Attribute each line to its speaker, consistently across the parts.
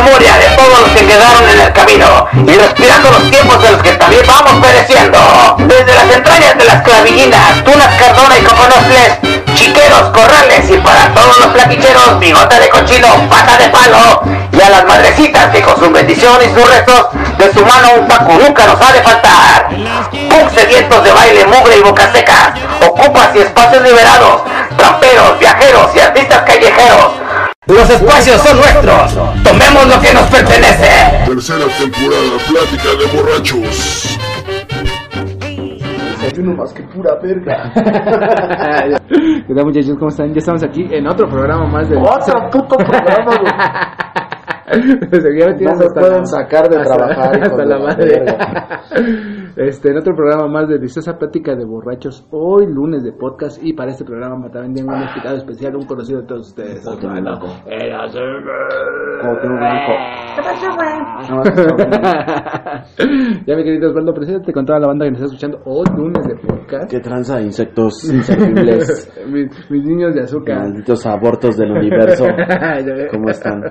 Speaker 1: memoria de todos los que quedaron en el camino y respirando los tiempos de los que también vamos pereciendo. Desde las entrañas de las clavillinas, tunas cardona y coconofles, chiqueros, corrales y para todos los plaquicheros, bigote de cochino, pata de palo y a las madrecitas que con su bendición y sus restos de su mano un taco nunca nos ha de faltar. Punk sedientos de baile, mugre y boca seca, ocupas y espacios liberados, tramperos, viajeros y artistas callejeros. Los espacios son nuestros, tomemos lo que nos pertenece.
Speaker 2: Tercera temporada, plática de borrachos.
Speaker 3: Desayuno más que pura verga.
Speaker 4: ¿Qué tal muchachos? ¿Cómo están? Ya estamos aquí en otro programa más de...
Speaker 3: Otro puto programa, güey.
Speaker 4: Metidos
Speaker 3: No me
Speaker 4: hasta
Speaker 3: pueden
Speaker 4: la-
Speaker 3: sacar de
Speaker 4: hasta-
Speaker 3: trabajar,
Speaker 4: Hasta la madre. Este, en otro programa más de Deliciosa Plática de Borrachos, hoy lunes de podcast, y para este programa también tengo un invitado especial, un conocido de todos ustedes.
Speaker 3: Cuauhtémoc Blanco.
Speaker 4: Era
Speaker 3: Cuauhtémoc Blanco.
Speaker 4: ya mi querido Osvaldo, preséntate con toda la banda que nos está escuchando hoy lunes de podcast.
Speaker 3: ¿Qué tranza, insectos inservibles?
Speaker 4: mis, mis niños de azúcar.
Speaker 3: Malditos abortos del universo. ¿Cómo están?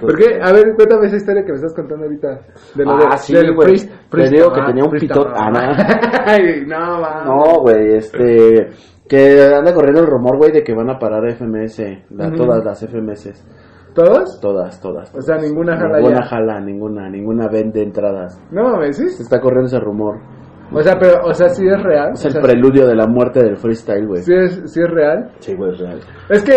Speaker 4: ¿Por qué? A ver, cuéntame esa historia que me estás contando ahorita. De lo
Speaker 3: Ah,
Speaker 4: de,
Speaker 3: sí,
Speaker 4: del priest-
Speaker 3: Te digo que tenía un pitote. Ah, no.
Speaker 4: Va.
Speaker 3: No, güey, este... Que anda corriendo el rumor, güey, de que van a parar FMS. la-
Speaker 4: Ujú.
Speaker 3: Todas las FMS.
Speaker 4: ¿Todos?
Speaker 3: Todas, todas.
Speaker 4: O sea, ninguna jala
Speaker 3: Ninguna
Speaker 4: ya.
Speaker 3: jala, ninguna, ninguna vende entradas.
Speaker 4: No mames, ¿sí?
Speaker 3: Se está corriendo ese rumor.
Speaker 4: O sea, pero, o sea, sí es real.
Speaker 3: Es
Speaker 4: o
Speaker 3: el
Speaker 4: sea,
Speaker 3: preludio de la muerte del freestyle, güey.
Speaker 4: sí es, sí es real.
Speaker 3: Sí, güey, es real.
Speaker 4: Es que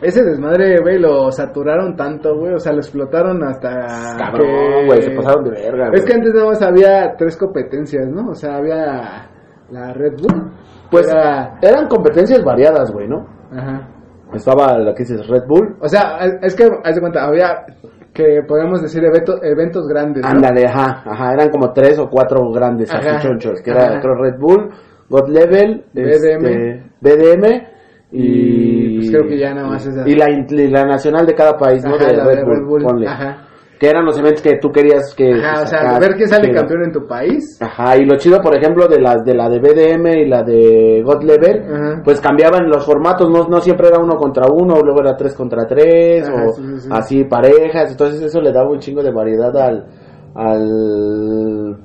Speaker 4: ese desmadre, güey, lo saturaron tanto, güey. O sea, lo explotaron hasta.
Speaker 3: Cabrón,
Speaker 4: que-
Speaker 3: güey, se pasaron de verga, güey.
Speaker 4: Es que antes nada más había tres competencias, ¿no? O sea, había la Red Bull.
Speaker 3: Pues
Speaker 4: era-
Speaker 3: eran competencias variadas, güey, ¿no?
Speaker 4: Ajá.
Speaker 3: Estaba la que dices Red Bull.
Speaker 4: O sea, es que, haz de cuenta, había que podemos decir evento- eventos grandes. ¿no?
Speaker 3: Ándale, ajá, ajá, eran como tres o cuatro grandes
Speaker 4: Ajá.
Speaker 3: así chonchos, que era creo Red Bull, God Level,
Speaker 4: BDM.
Speaker 3: este, BDM
Speaker 4: Y, pues creo que ya nada más
Speaker 3: y la, y la nacional de cada país, ¿no?
Speaker 4: Ajá,
Speaker 3: de Red,
Speaker 4: de
Speaker 3: Bull,
Speaker 4: Red Bull.
Speaker 3: ponle.
Speaker 4: Ajá.
Speaker 3: Que eran los eventos que tú querías que
Speaker 4: Ajá, o sea,
Speaker 3: sacar,
Speaker 4: ver quién sale
Speaker 3: que-
Speaker 4: campeón en tu país.
Speaker 3: Ajá, y lo chido, por ejemplo, de las de la de BDM y la de God Level,
Speaker 4: Ajá.
Speaker 3: pues cambiaban los formatos, no, no siempre era uno contra uno, luego era tres contra tres, o
Speaker 4: sí, sí, sí.
Speaker 3: así parejas, entonces eso le daba un chingo de variedad al, al.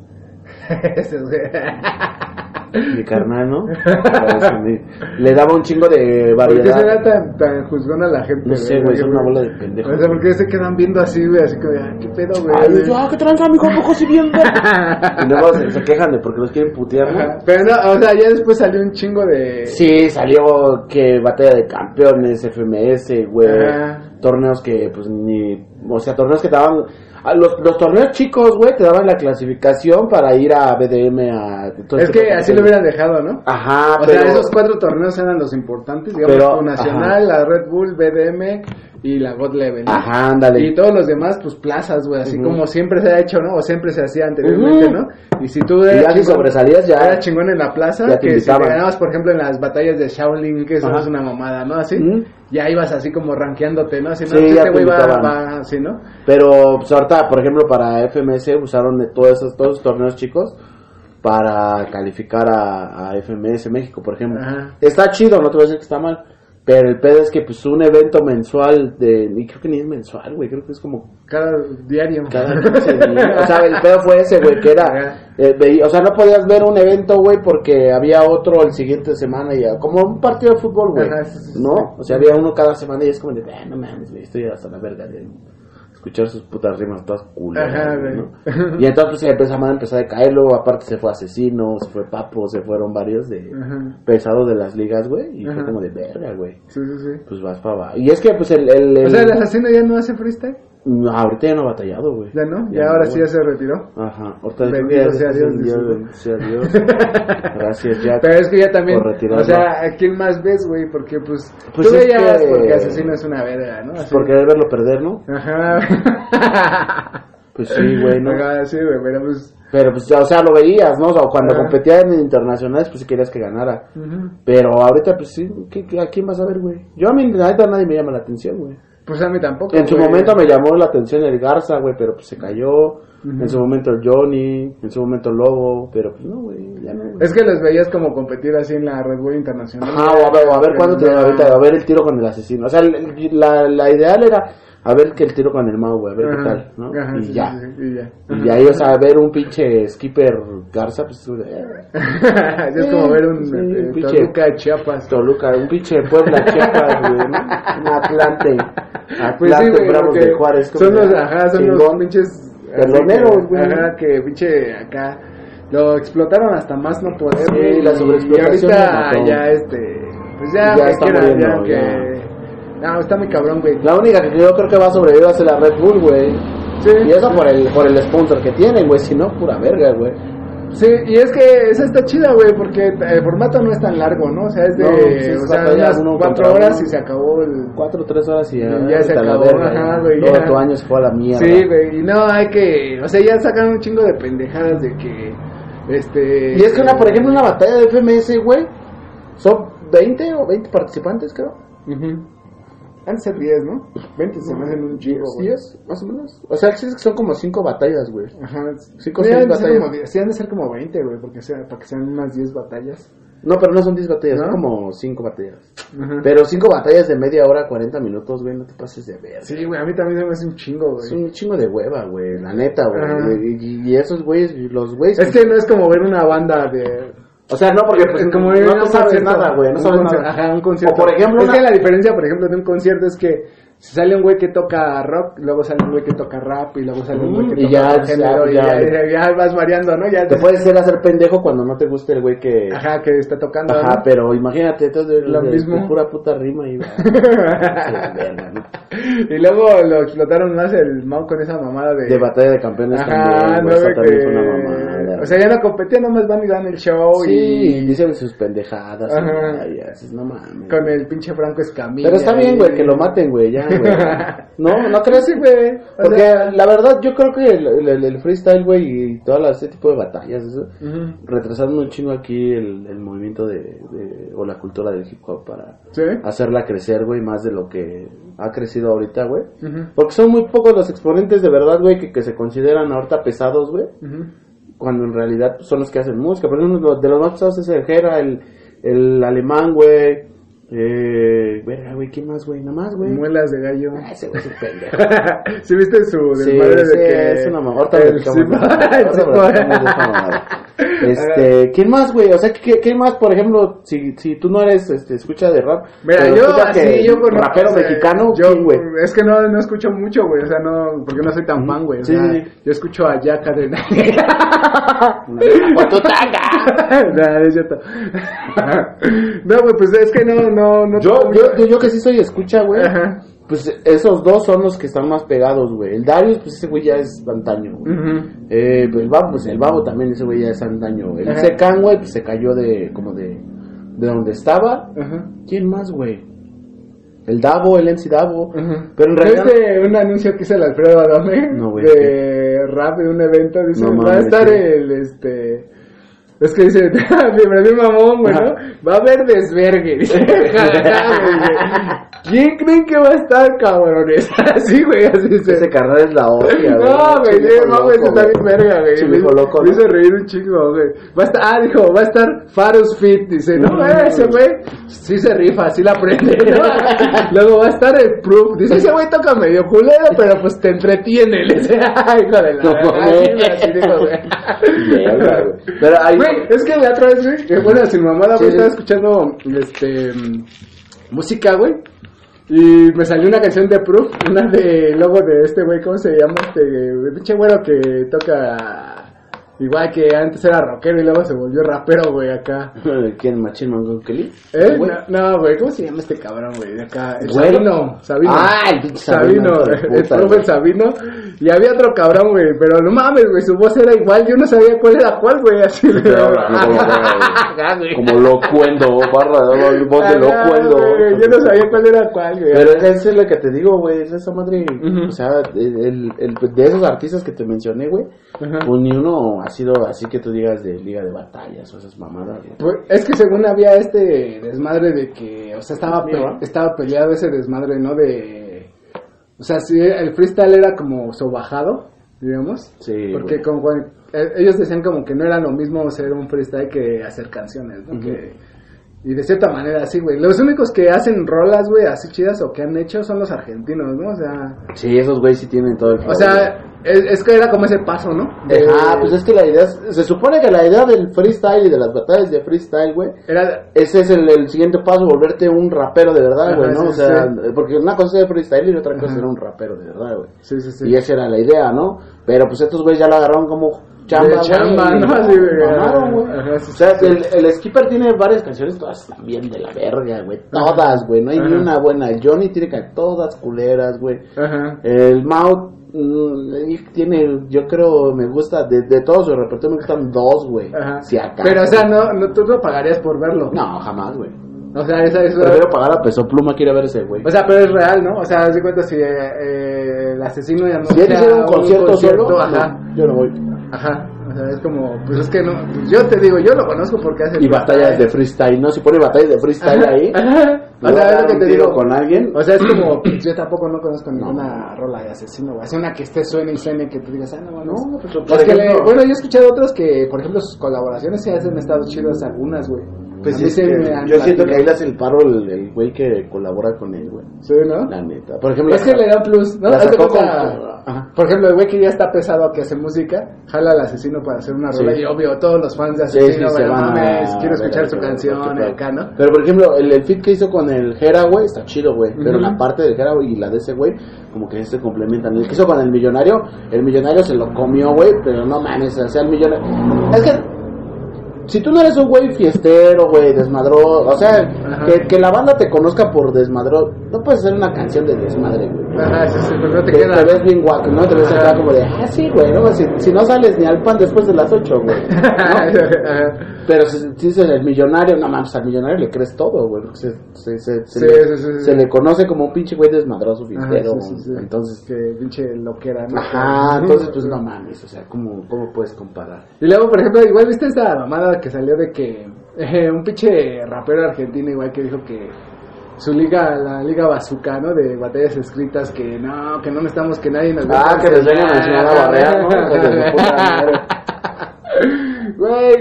Speaker 3: mi carnal, ¿no? le daba un chingo de
Speaker 4: ¿Por qué será
Speaker 3: variedad.
Speaker 4: tan, tan juzgón a la gente?
Speaker 3: No sé, güey, son una bola de pendejos.
Speaker 4: O sea, ¿por qué se quedan viendo así, güey? Así como, ah, ¿qué pedo, güey?
Speaker 3: Ay, yo, ah, qué tranza, mijo, ¿a poco sí viendo? y luego se, se quejan de porque los quieren putear.
Speaker 4: Pero no, o sea, ya después salió un chingo de...
Speaker 3: Sí, salió que batalla de campeones, FMS, güey.
Speaker 4: Ajá.
Speaker 3: Torneos que, pues, ni. O sea, torneos que te daban. los, los torneos chicos, güey, te daban la clasificación para ir a BDM. A,
Speaker 4: Es
Speaker 3: este
Speaker 4: que así lo hubieran dejado, ¿no?
Speaker 3: Ajá,
Speaker 4: O
Speaker 3: pero.
Speaker 4: sea, esos cuatro torneos eran los importantes, digamos,
Speaker 3: Pero,
Speaker 4: Nacional, la Red Bull, BDM y la God Level. ¿no?
Speaker 3: Ajá, ándale.
Speaker 4: Y todos los demás, pues plazas, güey, así como siempre se ha hecho, ¿no? O siempre se hacía anteriormente. ¿no? Y si tú
Speaker 3: Y
Speaker 4: eras
Speaker 3: ya si sobresalías, ya.
Speaker 4: Era chingón en la plaza,
Speaker 3: Ya te
Speaker 4: que si ganabas, por ejemplo, en las batallas de Shaolin, que eso
Speaker 3: Ajá.
Speaker 4: es una mamada, ¿no? Así, ya ibas así como rankeándote, ¿no? Así, no,
Speaker 3: Sí,
Speaker 4: este
Speaker 3: te
Speaker 4: güey va, va así, ¿no?
Speaker 3: Pero, pues, ahorita, por ejemplo, para FMS usaron de todos esos, todos esos torneos chicos para calificar a, a FMS México, por ejemplo.
Speaker 4: Ajá.
Speaker 3: Está chido, no te voy a decir que está mal. Pero el pedo es que, pues, un evento mensual de. Y creo que ni es mensual, güey. Creo que es como
Speaker 4: Cada diario.
Speaker 3: cada 15 días. O sea, el pedo fue ese, güey, que era. Eh, o sea, no podías ver un evento, güey, porque había otro el siguiente semana ya. Como un partido de fútbol, güey. ¿No? O sea, había uno cada semana y es como de, "Eh, no mames, güey, estoy hasta la verga de escuchar sus putas rimas todas culeras. ¿no? Y entonces pues, empezó a empezar a caer, luego aparte se fue Asesino, se fue Papo, se fueron varios de pesados de las ligas, güey, y fue como de verga, güey.
Speaker 4: Sí, sí, sí.
Speaker 3: Pues vas para abajo. Y es que pues el... el, el-
Speaker 4: O sea, el asesino ya no hace freestyle,
Speaker 3: No, ahorita ya no ha batallado, güey.
Speaker 4: ya no, ya, ahora sí ya se retiró.
Speaker 3: Ajá, ahorita
Speaker 4: Bendito
Speaker 3: ya
Speaker 4: sea Dios,
Speaker 3: Dios, sea Dios. Gracias, Jack.
Speaker 4: Pero es que ya también, o sea, ¿a quién más ves, güey? Porque pues,
Speaker 3: Pues
Speaker 4: tú veías
Speaker 3: que-
Speaker 4: porque asesino es una verga, ¿no? Así.
Speaker 3: Por querer verlo perder, ¿no?
Speaker 4: Ajá.
Speaker 3: Pues sí, güey, ¿no?
Speaker 4: Ajá, sí, güey, pero pues...
Speaker 3: Pero pues, o sea, lo veías, ¿no? O sea, cuando
Speaker 4: Ajá.
Speaker 3: competía en internacionales, pues sí querías que ganara. Pero ahorita, pues sí, ¿qué- qué- ¿a quién vas a ver, güey? Yo a mí, la neta, nadie me llama la atención, güey.
Speaker 4: Pues a mí tampoco.
Speaker 3: En su
Speaker 4: güey.
Speaker 3: momento me llamó la atención el Garza, güey, pero pues se cayó. en su momento el Johnny, en su momento el Lobo, pero pues no, güey, ya no. güey.
Speaker 4: Es que los veías como competir así en la Red Bull Internacional.
Speaker 3: Ajá, o a ver, o a ver cuándo te ahorita, a ver el tiro con el asesino. O sea, la, la ideal era a ver que el tiro con el Mau, güey, a ver qué tal, ¿no?
Speaker 4: ajá,
Speaker 3: y
Speaker 4: sí,
Speaker 3: ya.
Speaker 4: sí, sí, y ya.
Speaker 3: Y ahí, o sea, ver un pinche skipper Garza, pues tú, eh,
Speaker 4: es como ver un
Speaker 3: Sí,
Speaker 4: eh,
Speaker 3: pinche-
Speaker 4: Toluca Chiapas.
Speaker 3: Toluca, un pinche Puebla, Chiapas, güey, ¿no? Un Atlante,
Speaker 4: Pues sí, güey,
Speaker 3: Bravos
Speaker 4: porque
Speaker 3: de Juárez. como
Speaker 4: Son los, ajá, son
Speaker 3: chingón.
Speaker 4: los pinches. Que-
Speaker 3: güey.
Speaker 4: Ajá, que pinche acá. Lo explotaron hasta más no poder.
Speaker 3: Sí, la sobreexplotación
Speaker 4: Y ahorita ya este. Pues ya,
Speaker 3: Ya está muriendo,
Speaker 4: ya que. No, está muy cabrón, güey.
Speaker 3: La única que yo creo que va a sobrevivir va a ser la Red Bull, güey.
Speaker 4: Sí.
Speaker 3: Y eso por el, por el sponsor que tienen, güey. Si no, pura verga, güey.
Speaker 4: Sí, y es que esa está chida, güey, porque el formato no es tan largo, ¿no? O sea, es de.
Speaker 3: No,
Speaker 4: o sea, unas cuatro horas
Speaker 3: uno.
Speaker 4: y se acabó el.
Speaker 3: Cuatro o tres horas y ya,
Speaker 4: Ya se acabó,
Speaker 3: verga,
Speaker 4: ajá, güey,
Speaker 3: Todo
Speaker 4: ya.
Speaker 3: tu año se fue a la mierda.
Speaker 4: Sí, güey, y no, hay que. O sea, ya sacan un chingo de pendejadas de que. Este.
Speaker 3: Y es que, una, por ejemplo, una batalla de FMS, güey, son 20 o 20 participantes, creo.
Speaker 4: Ujú. Antes ser 10, ¿no? 20 se me hacen un chingo, güey.
Speaker 3: 10, más o menos. O sea, es que son como 5 batallas, güey.
Speaker 4: Ajá.
Speaker 3: Cinco,
Speaker 4: Sí,
Speaker 3: seis
Speaker 4: han de ser
Speaker 3: batallas.
Speaker 4: como 10, sí, han de ser como 20, güey, porque sea, para que sean unas 10 batallas.
Speaker 3: No, pero no son 10 batallas,
Speaker 4: ¿No?
Speaker 3: son como 5 batallas.
Speaker 4: Ajá.
Speaker 3: Pero 5 batallas de media hora, 40 minutos, güey, no te pases de ver.
Speaker 4: Sí, güey, a mí también me hace un chingo,
Speaker 3: Es
Speaker 4: güey.
Speaker 3: un chingo de hueva, güey, la neta, güey. Y, y esos güeyes, los güeyes.
Speaker 4: Es que no es como ver una banda de.
Speaker 3: O sea, no, porque pues,
Speaker 4: es como
Speaker 3: no
Speaker 4: a
Speaker 3: te
Speaker 4: un
Speaker 3: sabes nada, güey, no sabes nada.
Speaker 4: Ajá, un concierto.
Speaker 3: O por ejemplo,
Speaker 4: es
Speaker 3: una-
Speaker 4: que la diferencia, por ejemplo, de un concierto es que sale un güey que toca rock, luego sale un güey que toca rap y luego sale un güey que
Speaker 3: Mm, y
Speaker 4: toca
Speaker 3: ya,
Speaker 4: otro género y
Speaker 3: ya,
Speaker 4: ya,
Speaker 3: ya.
Speaker 4: ya vas variando, ¿no? Ya
Speaker 3: Te puedes hacer hacer pendejo cuando no te guste el güey que...
Speaker 4: Ajá, que está tocando.
Speaker 3: Ajá,
Speaker 4: ¿no?
Speaker 3: pero imagínate, todo
Speaker 4: Lo
Speaker 3: de-
Speaker 4: mismo.
Speaker 3: de pura puta rima y... ¿no?
Speaker 4: y luego lo explotaron más el Mau con esa mamada de.
Speaker 3: De batalla de campeones
Speaker 4: Ajá,
Speaker 3: también,
Speaker 4: no,
Speaker 3: güey, también
Speaker 4: que-
Speaker 3: una mamada.
Speaker 4: O sea, ya no competían, nomás van y dan el show
Speaker 3: sí,
Speaker 4: y.
Speaker 3: y dicen sus pendejadas,
Speaker 4: Ajá.
Speaker 3: y dices, no mames.
Speaker 4: Con el pinche Franco Escamilla.
Speaker 3: Pero está bien, güey, que lo maten, güey, ya, güey. No, no crees,
Speaker 4: güey.
Speaker 3: Porque
Speaker 4: sea-
Speaker 3: la verdad, yo creo que el, el- el freestyle, güey, y todo ese tipo de batallas, eso,
Speaker 4: Ujú.
Speaker 3: retrasando un chingo aquí el, el movimiento de, de- o la cultura del hip hop para
Speaker 4: Sí.
Speaker 3: hacerla crecer, güey, más de lo que ha crecido ahorita, güey. Porque son muy pocos los exponentes de verdad, güey, que, que se consideran ahorita pesados, güey,
Speaker 4: Ujú.
Speaker 3: Cuando en realidad son los que hacen música. Por ejemplo, lo- de los más pesados es el Jera, el, el alemán, güey. Eh, verga, güey, ¿quién más, güey? Nada más, güey.
Speaker 4: Muelas de gallo.
Speaker 3: Ah, ese güey es un pendejo.
Speaker 4: ¿Sí viste su desmadre
Speaker 3: sí,
Speaker 4: de que
Speaker 3: es una mamá. Ahorita
Speaker 4: el
Speaker 3: de de mamada. Este, ¿quién más, güey? O sea, ¿qué, qué más, por ejemplo, si, si tú no eres, este, escucha de rap?
Speaker 4: Mira, yo así, yo conozco,
Speaker 3: rapero
Speaker 4: o sea,
Speaker 3: mexicano,
Speaker 4: yo,
Speaker 3: ¿quién, güey?
Speaker 4: Es que no, no escucho mucho, güey, o sea, no, porque no soy tan fan, güey, o
Speaker 3: Sí,
Speaker 4: sea,
Speaker 3: sí.
Speaker 4: yo escucho a Jack Adrenaline.
Speaker 3: ¡O tu tanga!
Speaker 4: no es cierto. no, güey, pues es que no, no, no.
Speaker 3: Yo, yo, yo, yo que sí soy escucha, güey.
Speaker 4: Ajá.
Speaker 3: Pues esos dos son los que están más pegados, güey. El Darius, pues ese güey ya es antaño, güey. Eh, el babo, pues el babo también, ese güey ya es antaño. El. Secan, güey, pues se cayó de, como de, de donde estaba.
Speaker 4: Ajá.
Speaker 3: ¿Quién más, güey? El Davo, el MC Davo.
Speaker 4: Ajá.
Speaker 3: Pero en
Speaker 4: ¿No
Speaker 3: realidad...
Speaker 4: viste un anuncio que hizo el Alfredo Adame?
Speaker 3: No, güey,
Speaker 4: De rap de un evento. Dice,
Speaker 3: No
Speaker 4: va a estar el, este... Es que dice, bien, bien mamón, güey, ¿no? Va a haber desvergue. Dice, "Ja, güey". ¿Quién creen que va a estar, cabrones? Así, güey, así dice.
Speaker 3: Ese carnal es la hostia,
Speaker 4: No, güey, no, güey,
Speaker 3: loco,
Speaker 4: está bien verga, güey. Me-
Speaker 3: hijo loco,
Speaker 4: Me
Speaker 3: ¿no?
Speaker 4: hizo reír un chingo, güey. Va a estar, ah, dijo, va a estar Farus Fit, dice, no,
Speaker 3: Mm.
Speaker 4: eh, ese güey, sí se rifa, sí la aprende, ¿no? Luego va a estar el Proof, dice, ese güey toca medio culero, pero pues te entretiene, le dice, ay, hijo de la...
Speaker 3: No,
Speaker 4: así,
Speaker 3: güey.
Speaker 4: así dijo, güey.
Speaker 3: Güey. Pero hay...
Speaker 4: Es que la otra vez, güey, que, bueno, sin mamada, güey, estaba escuchando, este, música, güey. Y me salió una canción de Proof, una de, luego de este güey, ¿cómo se llama? Este, pinche güero que toca, igual que antes era rockero y luego se volvió rapero, güey, acá.
Speaker 3: ¿Quién? ¿Machín Mango Kelly?
Speaker 4: ¿Eh?
Speaker 3: Güey.
Speaker 4: No, no, güey, ¿cómo se llama este cabrón, güey? De acá. El. Sabino. Sabino.
Speaker 3: Ah, el pinche
Speaker 4: Sabino. El profe. Sabino. Y había otro cabrón, güey. Pero no mames, güey. Su voz era igual. Yo no sabía cuál era cuál, güey. Así
Speaker 3: Pero
Speaker 4: Ajá, güey.
Speaker 3: como locuendo, barra de voz de
Speaker 4: Ajá,
Speaker 3: locuendo.
Speaker 4: Yo no sabía cuál era cuál, güey.
Speaker 3: Pero eso es lo que te digo, güey, es esa madre, o sea, el, el- de esos artistas que te mencioné, güey, pues ni uno sido así que tú digas de liga de batallas o esas mamadas, güey.
Speaker 4: Pues, es que según había este desmadre de que, o sea, estaba, pe- estaba peleado ese desmadre, ¿no? De, o sea, sí, el freestyle era como sobajado, digamos.
Speaker 3: Sí,
Speaker 4: Porque
Speaker 3: güey.
Speaker 4: como eh, ellos decían como que no era lo mismo ser un freestyle que hacer canciones, ¿no?
Speaker 3: Ujú.
Speaker 4: Que- y de cierta manera sí, güey. Los únicos que hacen rolas, güey, así chidas o que han hecho son los argentinos, ¿no? O sea,
Speaker 3: Sí, esos güeyes sí tienen todo el
Speaker 4: o
Speaker 3: flow,
Speaker 4: sea, es, es que era como ese paso, ¿no? De-
Speaker 3: Ah, pues es que la idea, es- se supone que la idea del freestyle y de las batallas de freestyle, güey,
Speaker 4: Era,
Speaker 3: ese es el, el siguiente paso, volverte un rapero de verdad, güey, ¿no?
Speaker 4: sí,
Speaker 3: o sea,
Speaker 4: sí.
Speaker 3: porque una cosa es freestyle y otra cosa
Speaker 4: Ajá.
Speaker 3: era un rapero de verdad, güey.
Speaker 4: sí, sí, sí.
Speaker 3: Y esa era la idea, ¿no? Pero pues estos güeyes ya lo agarraron como chamba,
Speaker 4: chamba, ¿no? Así, güey.
Speaker 3: O sea,
Speaker 4: sí,
Speaker 3: el, el Skipper tiene varias canciones, todas también de la verga, güey. Todas, güey, no hay ni una buena. Johnny tiene que todas culeras, güey.
Speaker 4: Ajá.
Speaker 3: El mm, tiene, yo creo, me gusta, de, de todo su repertorio me gustan dos, güey.
Speaker 4: Ajá.
Speaker 3: Si acaso.
Speaker 4: Pero, o sea, no, no, tú no pagarías por verlo.
Speaker 3: No, jamás, güey.
Speaker 4: O sea, esa es...
Speaker 3: Prefiero pagar a Peso Pluma, quiere ver ese, güey.
Speaker 4: O sea, pero es real, ¿no? O sea, haz de cuenta si eh, eh, el asesino ya no
Speaker 3: si él hiciera un concierto, solo,
Speaker 4: ajá,
Speaker 3: yo no voy.
Speaker 4: ajá. O sea, es como, pues es que no, pues yo te digo, yo lo conozco porque hace
Speaker 3: Y batallas de freestyle, ¿no? Si pone batallas de freestyle ahí,
Speaker 4: Ajá. O sea, es lo que te digo.
Speaker 3: con alguien.
Speaker 4: O sea, es como, pues, yo tampoco no conozco ninguna rola de asesino, güey. Así una que esté suene y suene que te digas, ah, no.
Speaker 3: No, pues, por
Speaker 4: Es que le-
Speaker 3: ejemplo-
Speaker 4: bueno, yo he escuchado otros que, por ejemplo, sus colaboraciones se hacen estado chidas algunas, güey.
Speaker 3: Pues
Speaker 4: han
Speaker 3: yo siento que ahí le hace el paro el el güey que colabora con él, güey.
Speaker 4: Sí, ¿no?
Speaker 3: La neta. Por ejemplo,
Speaker 4: Es que le da plus, ¿no?
Speaker 3: la Ajá.
Speaker 4: Por ejemplo, el güey que ya está pesado que hace música, jala al asesino para hacer una rola
Speaker 3: Sí.
Speaker 4: y obvio todos los fans de
Speaker 3: Sí,
Speaker 4: asesino,
Speaker 3: sí,
Speaker 4: mames, quiero escuchar su canción acá, ¿no?
Speaker 3: Pero por ejemplo, el, el fit que hizo con el Jera, güey, está chido, güey. Pero la parte del Jera, y la de ese, güey, como que se complementan. El que hizo con el millonario, el millonario se lo comió, güey, pero no mames, o sea, el millonario. Es que. Si tú no eres un güey fiestero, güey, desmadró, o sea, que, que la banda te conozca por desmadró, no puedes hacer una canción de desmadre, güey.
Speaker 4: Ajá, sí, sí, pero no te queda.
Speaker 3: te ves bien guapo, ¿no? Te ves
Speaker 4: Ajá.
Speaker 3: acá como de, ah, sí, güey, ¿no? Si, si no sales ni al pan después de las 8, güey. ¿no? Pero si, dices el millonario, no mames, al millonario le crees todo, güey. Se, se, se, se
Speaker 4: Sí,
Speaker 3: le,
Speaker 4: sí, sí, sí.
Speaker 3: se le conoce como un pinche güey desmadroso, fiestero.
Speaker 4: sí, sí, sí.
Speaker 3: Entonces,
Speaker 4: que pinche loquera, ¿no?
Speaker 3: ajá, entonces pues no mames, o sea, ¿cómo, cómo puedes comparar?
Speaker 4: Y luego, por ejemplo, igual viste esta mamada que salió de que eh, un pinche rapero argentino igual que dijo que su liga, la liga bazooka, ¿no? De batallas escritas que no, que no necesitamos que nadie nos
Speaker 3: Ah, que les vengan a enseñar a barrear, ¿no?
Speaker 4: Güey,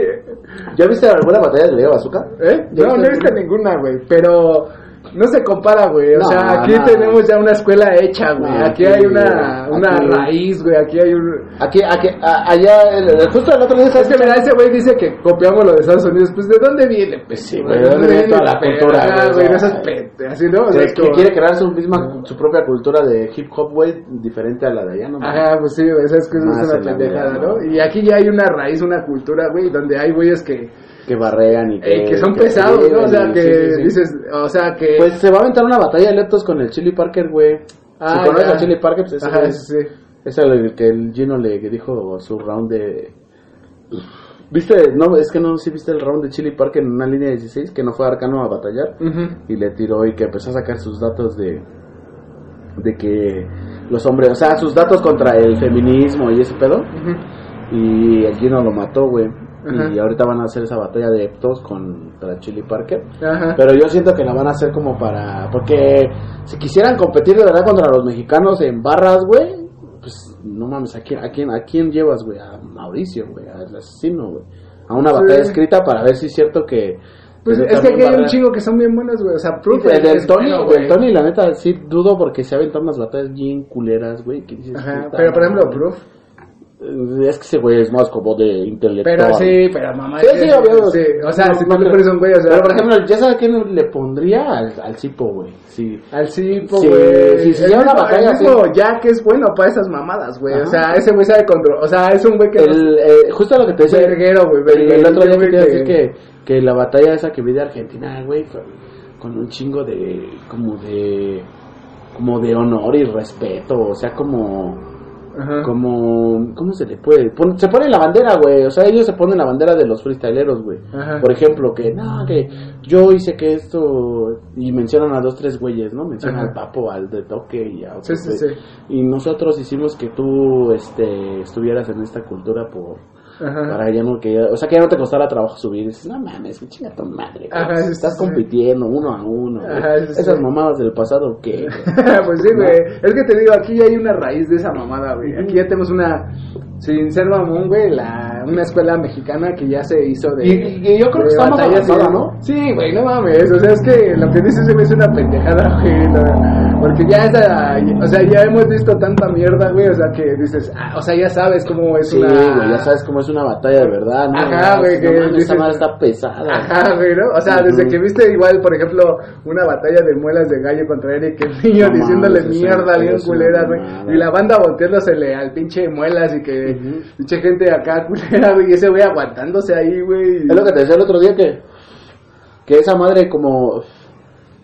Speaker 3: ¿Ya viste alguna batalla de Liga Bazooka?
Speaker 4: ¿eh?
Speaker 3: ¿Ya
Speaker 4: No, no he visto ninguna, güey, pero no se compara, güey. O
Speaker 3: No,
Speaker 4: sea, aquí
Speaker 3: no.
Speaker 4: tenemos ya una escuela hecha, güey.
Speaker 3: No,
Speaker 4: aquí
Speaker 3: aquí,
Speaker 4: hay una, una raíz, güey. Aquí hay un...
Speaker 3: Aquí, aquí, a- allá, el- el- justo el otro día
Speaker 4: Es que mira, ese güey dice que copiamos lo de Estados Unidos. Pues, ¿de dónde viene? Pues
Speaker 3: Sí, güey, ¿de dónde viene toda la cultura, güey?
Speaker 4: no pete, así, ¿no? O sea,
Speaker 3: que,
Speaker 4: es
Speaker 3: que
Speaker 4: como-
Speaker 3: quiere crear su misma, su propia cultura de hip hop, güey, diferente a la de allá, ¿no?
Speaker 4: Ajá, pues sí, güey, sabes que eso
Speaker 3: Más
Speaker 4: es una pendejada. ¿no? Y aquí ya hay una raíz, una cultura, güey, donde hay güeyes que,
Speaker 3: Que barrean y
Speaker 4: eh,
Speaker 3: que...
Speaker 4: son
Speaker 3: que
Speaker 4: pesados, ¿no? O sea, que
Speaker 3: sí, sí.
Speaker 4: dices, o sea, que...
Speaker 3: Pues se va a aventar una batalla de leptos con el Chili Parker, güey.
Speaker 4: Ah,
Speaker 3: si conoces a Chili Parker, pues ese
Speaker 4: Ajá,
Speaker 3: güey
Speaker 4: sí,
Speaker 3: es el que el Gino le dijo su round de... ¿Viste? No, es que no, sí viste el round de Chili Parker en una línea 16 que no fue Arcano a batallar y le tiró y que empezó a sacar sus datos de de que los hombres, o sea, sus datos contra el feminismo y ese pedo y el Gino lo mató, güey.
Speaker 4: Ajá.
Speaker 3: Y ahorita van a hacer esa batalla de Eptos contra Chili Parker.
Speaker 4: Ajá.
Speaker 3: Pero yo siento que la van a hacer como para. Porque si quisieran competir de verdad contra los mexicanos en barras, güey, pues no mames, ¿a quién, a quién, a quién llevas, güey? A Mauricio, güey, al asesino, güey. A una
Speaker 4: Sí.
Speaker 3: batalla escrita para ver si es cierto que.
Speaker 4: Pues es que aquí hay un chingo que son bien buenos, güey. O sea, Proof
Speaker 3: El del
Speaker 4: es
Speaker 3: Tony,
Speaker 4: bueno,
Speaker 3: del Tony, la neta, sí dudo porque se aventado unas batallas bien culeras, güey.
Speaker 4: Ajá, pero por ejemplo. Proof.
Speaker 3: Eh, Es que ese güey es más como de intelectual.
Speaker 4: Pero sí, pero mamá.
Speaker 3: Sí, sí, obvio.
Speaker 4: sí, O sea,
Speaker 3: No,
Speaker 4: si
Speaker 3: no
Speaker 4: tú le un güey, o sea.
Speaker 3: Pero por ejemplo, ¿ya sabes quién le pondría al, al Cipo, güey? Sí.
Speaker 4: Al Cipo,
Speaker 3: Sí,
Speaker 4: güey.
Speaker 3: sí, sí, ya una batalla
Speaker 4: el mismo Jack es bueno para esas mamadas, güey. O sea, ese güey sabe control. O sea, es un güey que.
Speaker 3: El, eh, justo lo que te decía.
Speaker 4: Verguero, güey,
Speaker 3: El, el otro día que te
Speaker 4: que-
Speaker 3: que, que la batalla esa que vi de Argentina, güey, fue con un chingo de. como de. como de honor y respeto. O sea, como.
Speaker 4: Ajá.
Speaker 3: como ¿cómo se le puede? Pon- se pone la bandera, güey, o sea, ellos se ponen la bandera de los freestyleros, güey. Por ejemplo, que no, que yo hice que esto y mencionan a dos tres güeyes, ¿no? Mencionan
Speaker 4: Ajá.
Speaker 3: al Papo, al de Toque y a otros,
Speaker 4: sí,
Speaker 3: güey.
Speaker 4: sí.
Speaker 3: Y nosotros hicimos que tú este estuvieras en esta cultura por
Speaker 4: Ajá.
Speaker 3: Para ya no, que, o sea, que ya no te costara trabajo subir. Y dices, no mames, que chinga tu madre. güey.
Speaker 4: Ajá, sí,
Speaker 3: Estás
Speaker 4: sí.
Speaker 3: compitiendo uno a uno.
Speaker 4: Ajá.
Speaker 3: Esas mamadas del pasado, ¿qué?
Speaker 4: pues sí, güey. Es que te digo, aquí ya hay una raíz de esa mamada, güey. Aquí ya tenemos una, sin ser mamón, güey, la, una escuela mexicana que ya se hizo de.
Speaker 3: Y- y yo creo que está más avanzada, ¿no?
Speaker 4: Sí, güey, no mames. O sea, es que lo que dices se me hace una pendejada, güey. Porque ya esa, o sea, ya hemos visto tanta mierda, güey. O sea, que dices, ah, o sea, ya sabes cómo es
Speaker 3: Sí,
Speaker 4: una.
Speaker 3: güey, ya sabes cómo es una batalla de verdad, ¿no?
Speaker 4: Ajá, güey,
Speaker 3: No
Speaker 4: que
Speaker 3: mames,
Speaker 4: dices-
Speaker 3: esa madre está pesada.
Speaker 4: Ajá, güey, ¿no? O sea, desde que viste igual, por ejemplo, una batalla de muelas de gallo contra Eric el niño
Speaker 3: No
Speaker 4: diciéndole
Speaker 3: mames,
Speaker 4: mierda bien culera, güey. Y la banda volteándosele al pinche muelas y que
Speaker 3: Ujú.
Speaker 4: pinche gente acá culera, güey. Y ese güey aguantándose ahí, güey.
Speaker 3: Es lo que te decía el otro día que, que esa madre como...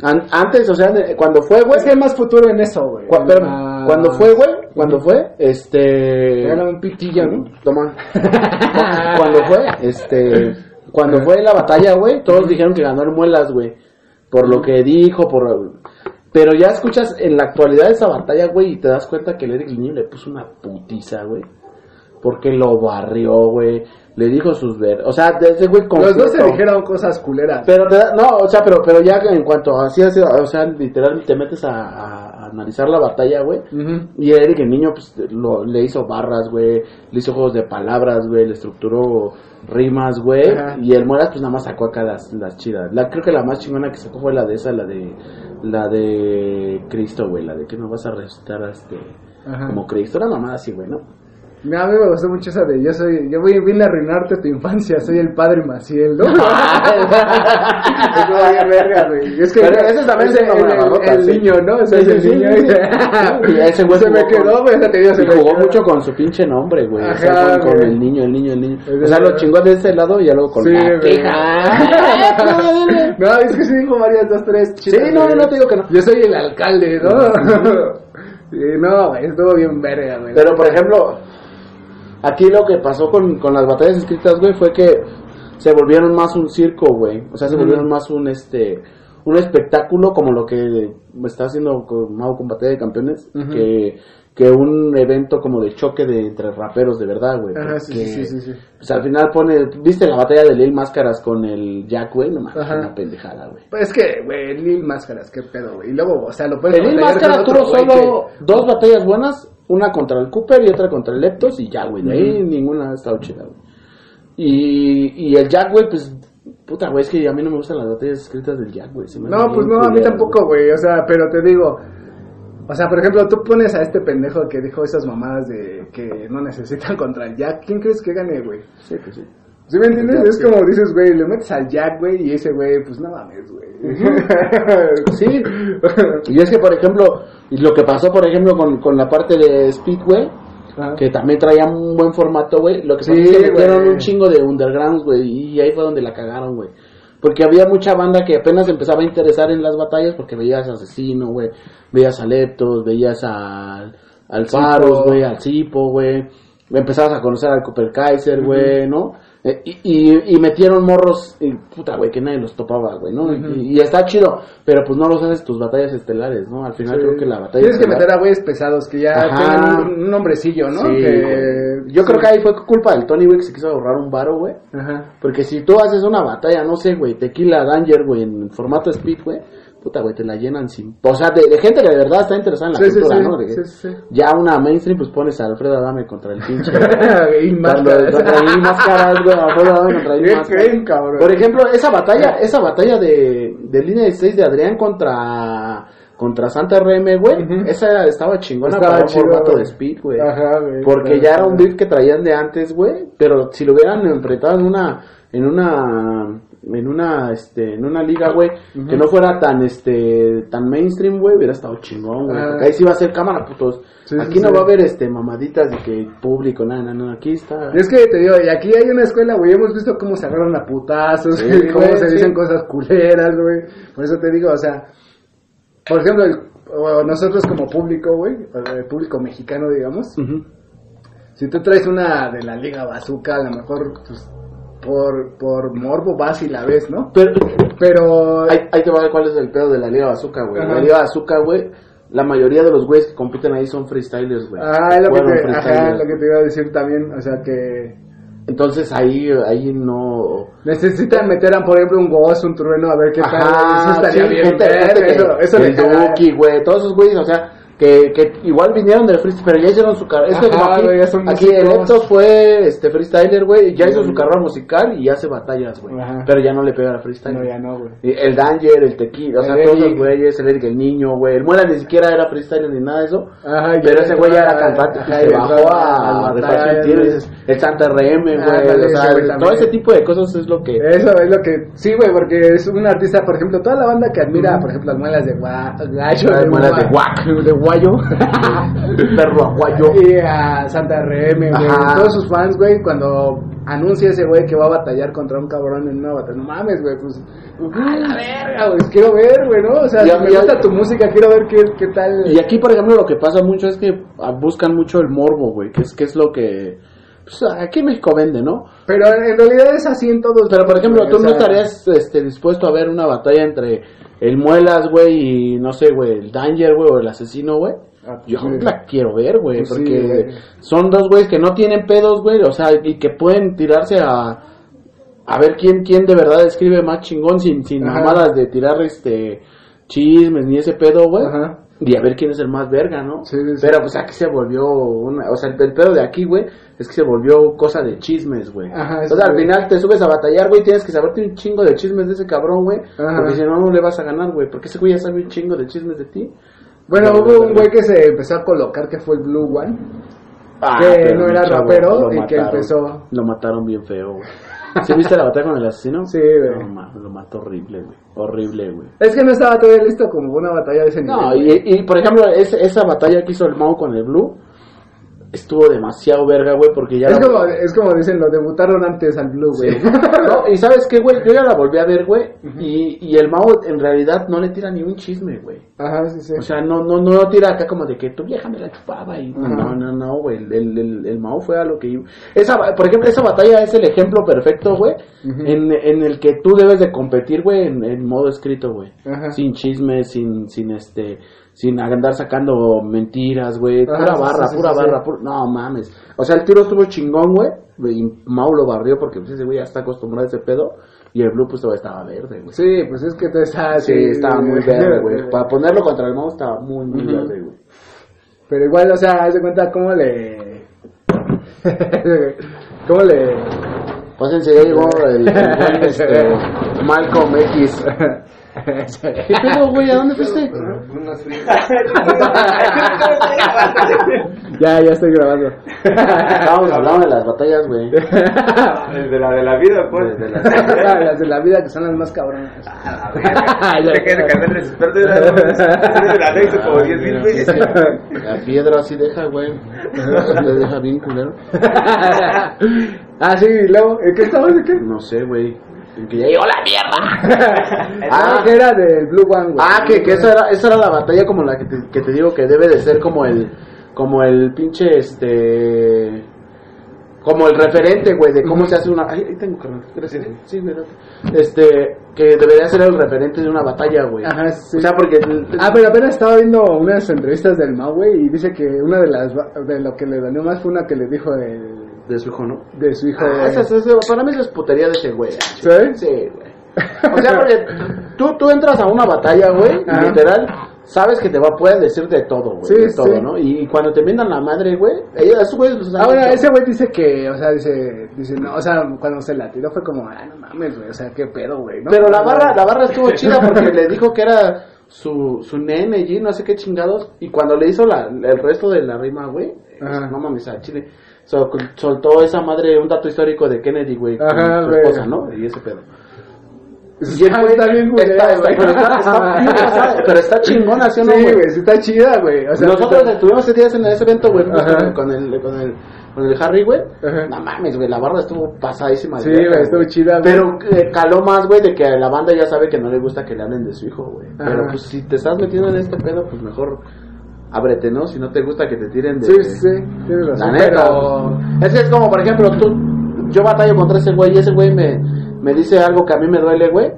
Speaker 3: an- antes, o sea, cuando fue, güey...
Speaker 4: Es que hay más futuro en eso, güey.
Speaker 3: Cu- cuando fue, güey, cuando fue, este...
Speaker 4: Era un pitillo, ¿no?
Speaker 3: Toma. cuando fue, este... Cuando fue la batalla, güey, todos dijeron que ganó el Muelas, güey. Por lo que dijo, por... Pero ya escuchas en la actualidad esa batalla, güey, y te das cuenta que el Eric el Niño le puso una putiza, güey. Porque lo barrió, güey. Le dijo sus ver... O sea, ese güey
Speaker 4: Los dos se dijeron cosas culeras.
Speaker 3: Pero no, o sea, pero, pero ya en cuanto así, así, o sea, literal te metes a, a- a analizar la batalla, güey. Y Eric el niño, pues, lo- le hizo barras, güey. Le hizo juegos de palabras, güey. Le estructuró rimas, güey. Y el Muelas, pues, nada más sacó acá las, las chidas. La, creo que la más chingona que sacó fue la de esa, la de, la de Cristo, güey. La de que no vas a resucitar a este,
Speaker 4: Ajá.
Speaker 3: como Cristo. Era mamada así, güey, ¿no?
Speaker 4: Mira, a mí me gustó mucho esa de yo soy, yo voy, vine a arruinarte tu infancia, soy el padre Maciel, ¿no? Es que
Speaker 3: Pero ese también
Speaker 4: es
Speaker 3: se
Speaker 4: el, el- el niño, ¿no? O sea,
Speaker 3: Sí,
Speaker 4: es el niño.
Speaker 3: sí, sí. Y ese güey
Speaker 4: se me quedó,
Speaker 3: con-
Speaker 4: te digo, se
Speaker 3: Y
Speaker 4: me
Speaker 3: jugó
Speaker 4: quedó.
Speaker 3: mucho con su pinche nombre, güey. O sea, con, el niño, el niño, el niño. O sea, lo chingó de este lado y ya luego con
Speaker 4: Sí,
Speaker 3: la
Speaker 4: no, es que sí dijo varias, dos, tres
Speaker 3: Sí, no, no te digo que no.
Speaker 4: Yo soy el alcalde, ¿no? Sí, no, estuvo bien verga, güey.
Speaker 3: Pero, por ejemplo, aquí lo que pasó con, con las batallas escritas, güey, fue que se volvieron más un circo, güey. O sea, se volvieron más un, este, un espectáculo como lo que está haciendo con Mau con Batalla de Campeones, que, que un evento como de choque de entre raperos de verdad, güey.
Speaker 4: Ajá, sí, sí, sí, sí.
Speaker 3: Pues al final pone, ¿viste la batalla de Lil Máscaras con el Jack, güey? No mames, una pendejada, güey.
Speaker 4: Pues es que, güey, Lil Máscaras, qué pedo, güey. Y luego, o sea, lo puedes
Speaker 3: Lil
Speaker 4: batallar
Speaker 3: Máscara
Speaker 4: con
Speaker 3: tuvo solo dos batallas buenas, una contra el Cooper y otra contra el Leptos y ya, güey, de ahí ninguna ha estado chida, güey. Y, y el Jack, güey, pues, puta, güey, es que a mí no me gustan las batallas escritas del Jack, güey.
Speaker 4: No, pues no, a mí tampoco, güey. O sea, pero te digo. O sea, por ejemplo, tú pones a este pendejo que dijo esas mamadas de que no necesitan contra el Jack. ¿Quién crees que gane, güey?
Speaker 3: Sí, pues sí.
Speaker 4: ¿Sí me entiendes?
Speaker 3: Jack,
Speaker 4: es
Speaker 3: sí.
Speaker 4: como dices, güey, le metes al Jack, güey, y ese güey, pues no mames, güey.
Speaker 3: Sí. Y es que, por ejemplo, lo que pasó, por ejemplo, con, con la parte de Speed, güey,
Speaker 4: Ajá.
Speaker 3: que también traía un buen formato, güey. Lo que
Speaker 4: Sí,
Speaker 3: que metieron un chingo de undergrounds, güey, y ahí fue donde la cagaron, güey. Porque había mucha banda que apenas empezaba a interesar en las batallas porque veías a Asesino, güey, veías a Leptos, veías al, al. Faros, güey, al Cipo, güey. Empezabas a conocer al Cooper Kaiser, güey, ¿no? Eh, y, y, y metieron morros, y, puta, güey, que nadie los topaba, güey, ¿no? Y, y está chido, pero pues no los haces tus batallas estelares, ¿no? Al final
Speaker 4: Sí.
Speaker 3: creo que la batalla
Speaker 4: Tienes que meter a güeyes pesados que ya
Speaker 3: Ajá.
Speaker 4: tienen un, un nombrecillo, ¿no?
Speaker 3: Sí,
Speaker 4: que...
Speaker 3: Yo
Speaker 4: sí.
Speaker 3: creo que ahí fue culpa del Tony, güey, que se quiso ahorrar un varo, güey.
Speaker 4: Ajá.
Speaker 3: Porque si tú haces una batalla, no sé, güey, Tequila Danger, güey, en formato speed, güey, puta, güey, te la llenan sin... O sea, de, de gente que de verdad está interesada en la
Speaker 4: Sí,
Speaker 3: cultura,
Speaker 4: sí,
Speaker 3: ¿no? De que
Speaker 4: sí.
Speaker 3: Ya una mainstream, pues pones a Alfredo Adame contra el pinche...
Speaker 4: y
Speaker 3: el Máscaras, güey, Alfredo Adame contra el. Por ejemplo, esa batalla, esa batalla de, de línea de 6 de Adrián contra... Contra Santa RM, güey,
Speaker 4: Ujú.
Speaker 3: esa estaba chingona
Speaker 4: Estaba
Speaker 3: para un
Speaker 4: chido,
Speaker 3: formato
Speaker 4: güey.
Speaker 3: de speed, güey.
Speaker 4: Ajá, güey.
Speaker 3: Porque ya era un beef que traían de antes, güey. Pero si lo hubieran enfrentado en una, en una, en una, este, en una liga, güey, que no fuera tan, este, tan mainstream, güey, hubiera estado chingón, güey.
Speaker 4: Ah.
Speaker 3: Ahí sí va a ser cámara, putos.
Speaker 4: Sí,
Speaker 3: aquí
Speaker 4: sí,
Speaker 3: no
Speaker 4: sí.
Speaker 3: va a haber, este, mamaditas de que público, nada, nada, nada. Aquí está.
Speaker 4: Y es que te digo, y aquí hay una escuela, güey, hemos visto cómo se agarran a putazos, güey, cómo se dicen cosas culeras, güey. Por eso te digo, o sea, por ejemplo, el- o nosotros como público, güey, el público mexicano, digamos, si tú traes una de la Liga Bazooka, a lo mejor, pues, por, por morbo vas y la ves, ¿no?
Speaker 3: Pero,
Speaker 4: Pero,
Speaker 3: ahí, ahí te va a ver cuál es el pedo de la Liga Bazooka, güey.
Speaker 4: Ajá.
Speaker 3: La Liga Bazooka, güey, la mayoría de los güeyes que compiten ahí son freestylers, güey.
Speaker 4: ah, es lo que, te, ajá,
Speaker 3: freestylers.
Speaker 4: lo que te iba a decir también, o sea, que,
Speaker 3: Entonces ahí, ahí no...
Speaker 4: Necesitan meter, a, por ejemplo, un Ghost, un Trueno, a ver qué tal. Eso estaría
Speaker 3: sí,
Speaker 4: bien.
Speaker 3: gente-
Speaker 4: eso, eso.
Speaker 3: Duki, güey, todos esos güeyes, o sea, que, que igual vinieron del freestyle, pero ya hicieron su carrera. Es que como aquí, el Eptos fue este freestyler, güey, ya hizo su carrera musical y hace batallas, güey. Pero ya no le pega a freestyle.
Speaker 4: No, ya no, güey.
Speaker 3: El Danger, el Tequila, o sea,
Speaker 4: El
Speaker 3: todos los güeyes, el Eric, el niño, güey. El Muela ni siquiera era freestyler ni nada de eso.
Speaker 4: Ajá,
Speaker 3: pero ese güey ya era cantante,
Speaker 4: ajá, y
Speaker 3: se bajó
Speaker 4: a-
Speaker 3: a
Speaker 4: batallas,
Speaker 3: tiro, dices, el Santa RM, güey.
Speaker 4: Ah,
Speaker 3: todo ese tipo de cosas es lo que...
Speaker 4: Eso es lo que. Sí, güey, porque es un artista, por ejemplo, toda la banda que admira, por ejemplo, las muelas de gua- gallo,
Speaker 3: Las muelas de
Speaker 4: gua- de guayo.
Speaker 3: perro aguayo.
Speaker 4: y a Santa RM, güey. Todos sus fans, güey, cuando anuncia ese güey que va a batallar contra un cabrón en una batalla. No mames, güey, pues. A la verga, güey. Quiero ver, güey, ¿no? O sea, si me gusta tu música, quiero ver qué, qué tal.
Speaker 3: Y aquí, por ejemplo, lo que pasa mucho es que buscan mucho el morbo, güey, que es, que es lo que... Pues aquí en México vende, ¿no?
Speaker 4: Pero en realidad es así en todos.
Speaker 3: Pero, por ejemplo, tú no estarías este, dispuesto a ver una batalla entre el Muelas, güey, y no sé, güey, el Danger, güey, o el asesino, güey.
Speaker 4: Ah,
Speaker 3: Yo
Speaker 4: sí.
Speaker 3: la quiero ver, güey,
Speaker 4: Pues
Speaker 3: porque son dos güeyes que no tienen pedos, güey, o sea, y que pueden tirarse a a ver quién quién de verdad escribe más chingón sin sin
Speaker 4: Ajá.
Speaker 3: mamadas de tirar este chismes ni ese pedo, güey.
Speaker 4: Ajá.
Speaker 3: Y a ver quién es el más verga, ¿no?
Speaker 4: Sí, sí.
Speaker 3: Pero pues aquí se volvió una, o sea, el, el pedo de aquí, güey, es que se volvió cosa de chismes, güey.
Speaker 4: Ajá, eso
Speaker 3: Entonces al final te subes a batallar, güey, tienes que saberte un chingo de chismes de ese cabrón, güey,
Speaker 4: Ajá.
Speaker 3: porque si no no le vas a ganar, güey, porque ese güey ya sabe un chingo de chismes de ti.
Speaker 4: Bueno, hubo un
Speaker 3: pero-
Speaker 4: güey que se empezó a colocar que fue el Blue One.
Speaker 3: Ah,
Speaker 4: Que no era rapero y que empezó-
Speaker 3: Lo mataron bien feo, güey. ¿Sí viste la batalla con el asesino?
Speaker 4: Sí, güey.
Speaker 3: No, lo mató horrible, güey. Horrible, güey.
Speaker 4: Es que no estaba todavía listo como una batalla de ese nivel.
Speaker 3: No, y, y, por ejemplo, ese- esa batalla que hizo el Mao con el Blue estuvo demasiado verga, güey, porque ya...
Speaker 4: es,
Speaker 3: la-
Speaker 4: como, es como dicen, lo debutaron antes al Blue, güey.
Speaker 3: No, y sabes qué, güey, yo ya la volví a ver, güey, y, y el Mao en realidad no le tira ni un chisme, güey.
Speaker 4: Ajá, sí, sí.
Speaker 3: O sea, no, no, no tira acá como de que tu vieja me la chupaba y no, no, no, güey, el, el, el, el Mao fue a lo que iba. Esa, por ejemplo, esa batalla es el ejemplo perfecto, güey, en, en el que tú debes de competir, güey, en, en modo escrito, güey.
Speaker 4: Ajá.
Speaker 3: Sin chismes, sin, sin este, sin andar sacando mentiras, güey, pura
Speaker 4: sí,
Speaker 3: barra,
Speaker 4: sí,
Speaker 3: pura
Speaker 4: sí,
Speaker 3: barra,
Speaker 4: sí.
Speaker 3: pu- no mames. O sea, el tiro estuvo chingón, güey, y Mao lo barrió porque pues, ese güey ya está acostumbrado a ese pedo, y el Blue pues todavía estaba verde, güey.
Speaker 4: Sí, pues es que te está
Speaker 3: Sí, estaba muy verde, güey. Para ponerlo contra el Mao estaba muy, muy verde, güey.
Speaker 4: Pero igual, o sea, haz de cuenta cómo le... ¿Cómo le...?
Speaker 3: Pásense, ya llegó el, el este, Malcolm X. ¿Qué pedo, güey? ¿A dónde fuiste?
Speaker 4: ya, ya estoy grabando.
Speaker 3: Estábamos hablando de las batallas, güey.
Speaker 5: De la de la vida, pues.
Speaker 3: De- de
Speaker 4: las- de la vida que son las más cabronas.
Speaker 5: Te quedas que el experto de la de la anexo como 10 mil veces.
Speaker 3: La piedra así deja, güey. Te deja bien culero.
Speaker 4: ah, sí, y luego, ¿en ¿qué estabas de qué?
Speaker 3: No sé, güey. Que ya llegó la mierda.
Speaker 4: Ah, que era del Blue One, güey.
Speaker 3: Ah, que, que esa, era, esa era la batalla como la que te, que te digo que debe de ser como el como el pinche este como el referente, güey, de cómo se hace una ay, ahí tengo carnal, gracias. Sí, date. Este que debería ser el referente de una batalla, güey.
Speaker 4: Ajá, sí.
Speaker 3: O sea, porque
Speaker 4: Ah, pero apenas estaba viendo unas entrevistas del Mau, güey, y dice que una de las ba- de lo que le dolió más fue una que le dijo de,
Speaker 3: de su hijo, ¿no?
Speaker 4: de su hijo.
Speaker 3: Ah, para mí eso es putería de ese güey.
Speaker 4: ¿Sí?
Speaker 3: Sí, güey. O sea, porque tú, tú entras a una batalla, güey, literal, sabes que te va a poder decir de todo, güey.
Speaker 4: Sí,
Speaker 3: de todo,
Speaker 4: sí.
Speaker 3: ¿no? Y cuando te mientan la madre, güey, ella, esos güeyes los han
Speaker 4: Ah,
Speaker 3: hecho.
Speaker 4: ese güey dice que, o sea, dice, dice, no, o sea, cuando se la tiró fue como, ah, no mames, güey, o sea, qué pedo, güey, ¿no?
Speaker 3: Pero la barra, la barra estuvo chida porque le dijo que era su, su nene y no sé qué chingados. Y cuando le hizo la, el resto de la rima, güey, no mames, a Chile. Sol- soltó esa madre un dato histórico de Kennedy, güey, con
Speaker 4: Ajá,
Speaker 3: su
Speaker 4: güey.
Speaker 3: esposa, ¿no? Y ese pedo.
Speaker 4: Y el güey está bien, güey.
Speaker 3: Está, está- pero, está, pero está chingona, ¿sí o no,
Speaker 4: Sí,
Speaker 3: güey?
Speaker 4: está chida, güey. O sea,
Speaker 3: Nosotros estuvimos ese día en ese evento, güey, con, el, con el, con el Harry, güey. No mames, güey, la barra estuvo pasadísima.
Speaker 4: Sí, güey, estuvo chida, güey.
Speaker 3: Pero eh, caló más, güey, de que la banda ya sabe que no le gusta que le hablen de su hijo, güey. Pero pues si te estás metiendo en este pedo, pues mejor ábrete, ¿no? Si no te gusta que te tiren de...
Speaker 4: Sí, sí, tienes
Speaker 3: La neta.
Speaker 4: Pero,
Speaker 3: Es que es como, por ejemplo, tú, yo batallo contra ese güey y ese güey me, me dice algo que a mí me duele, güey.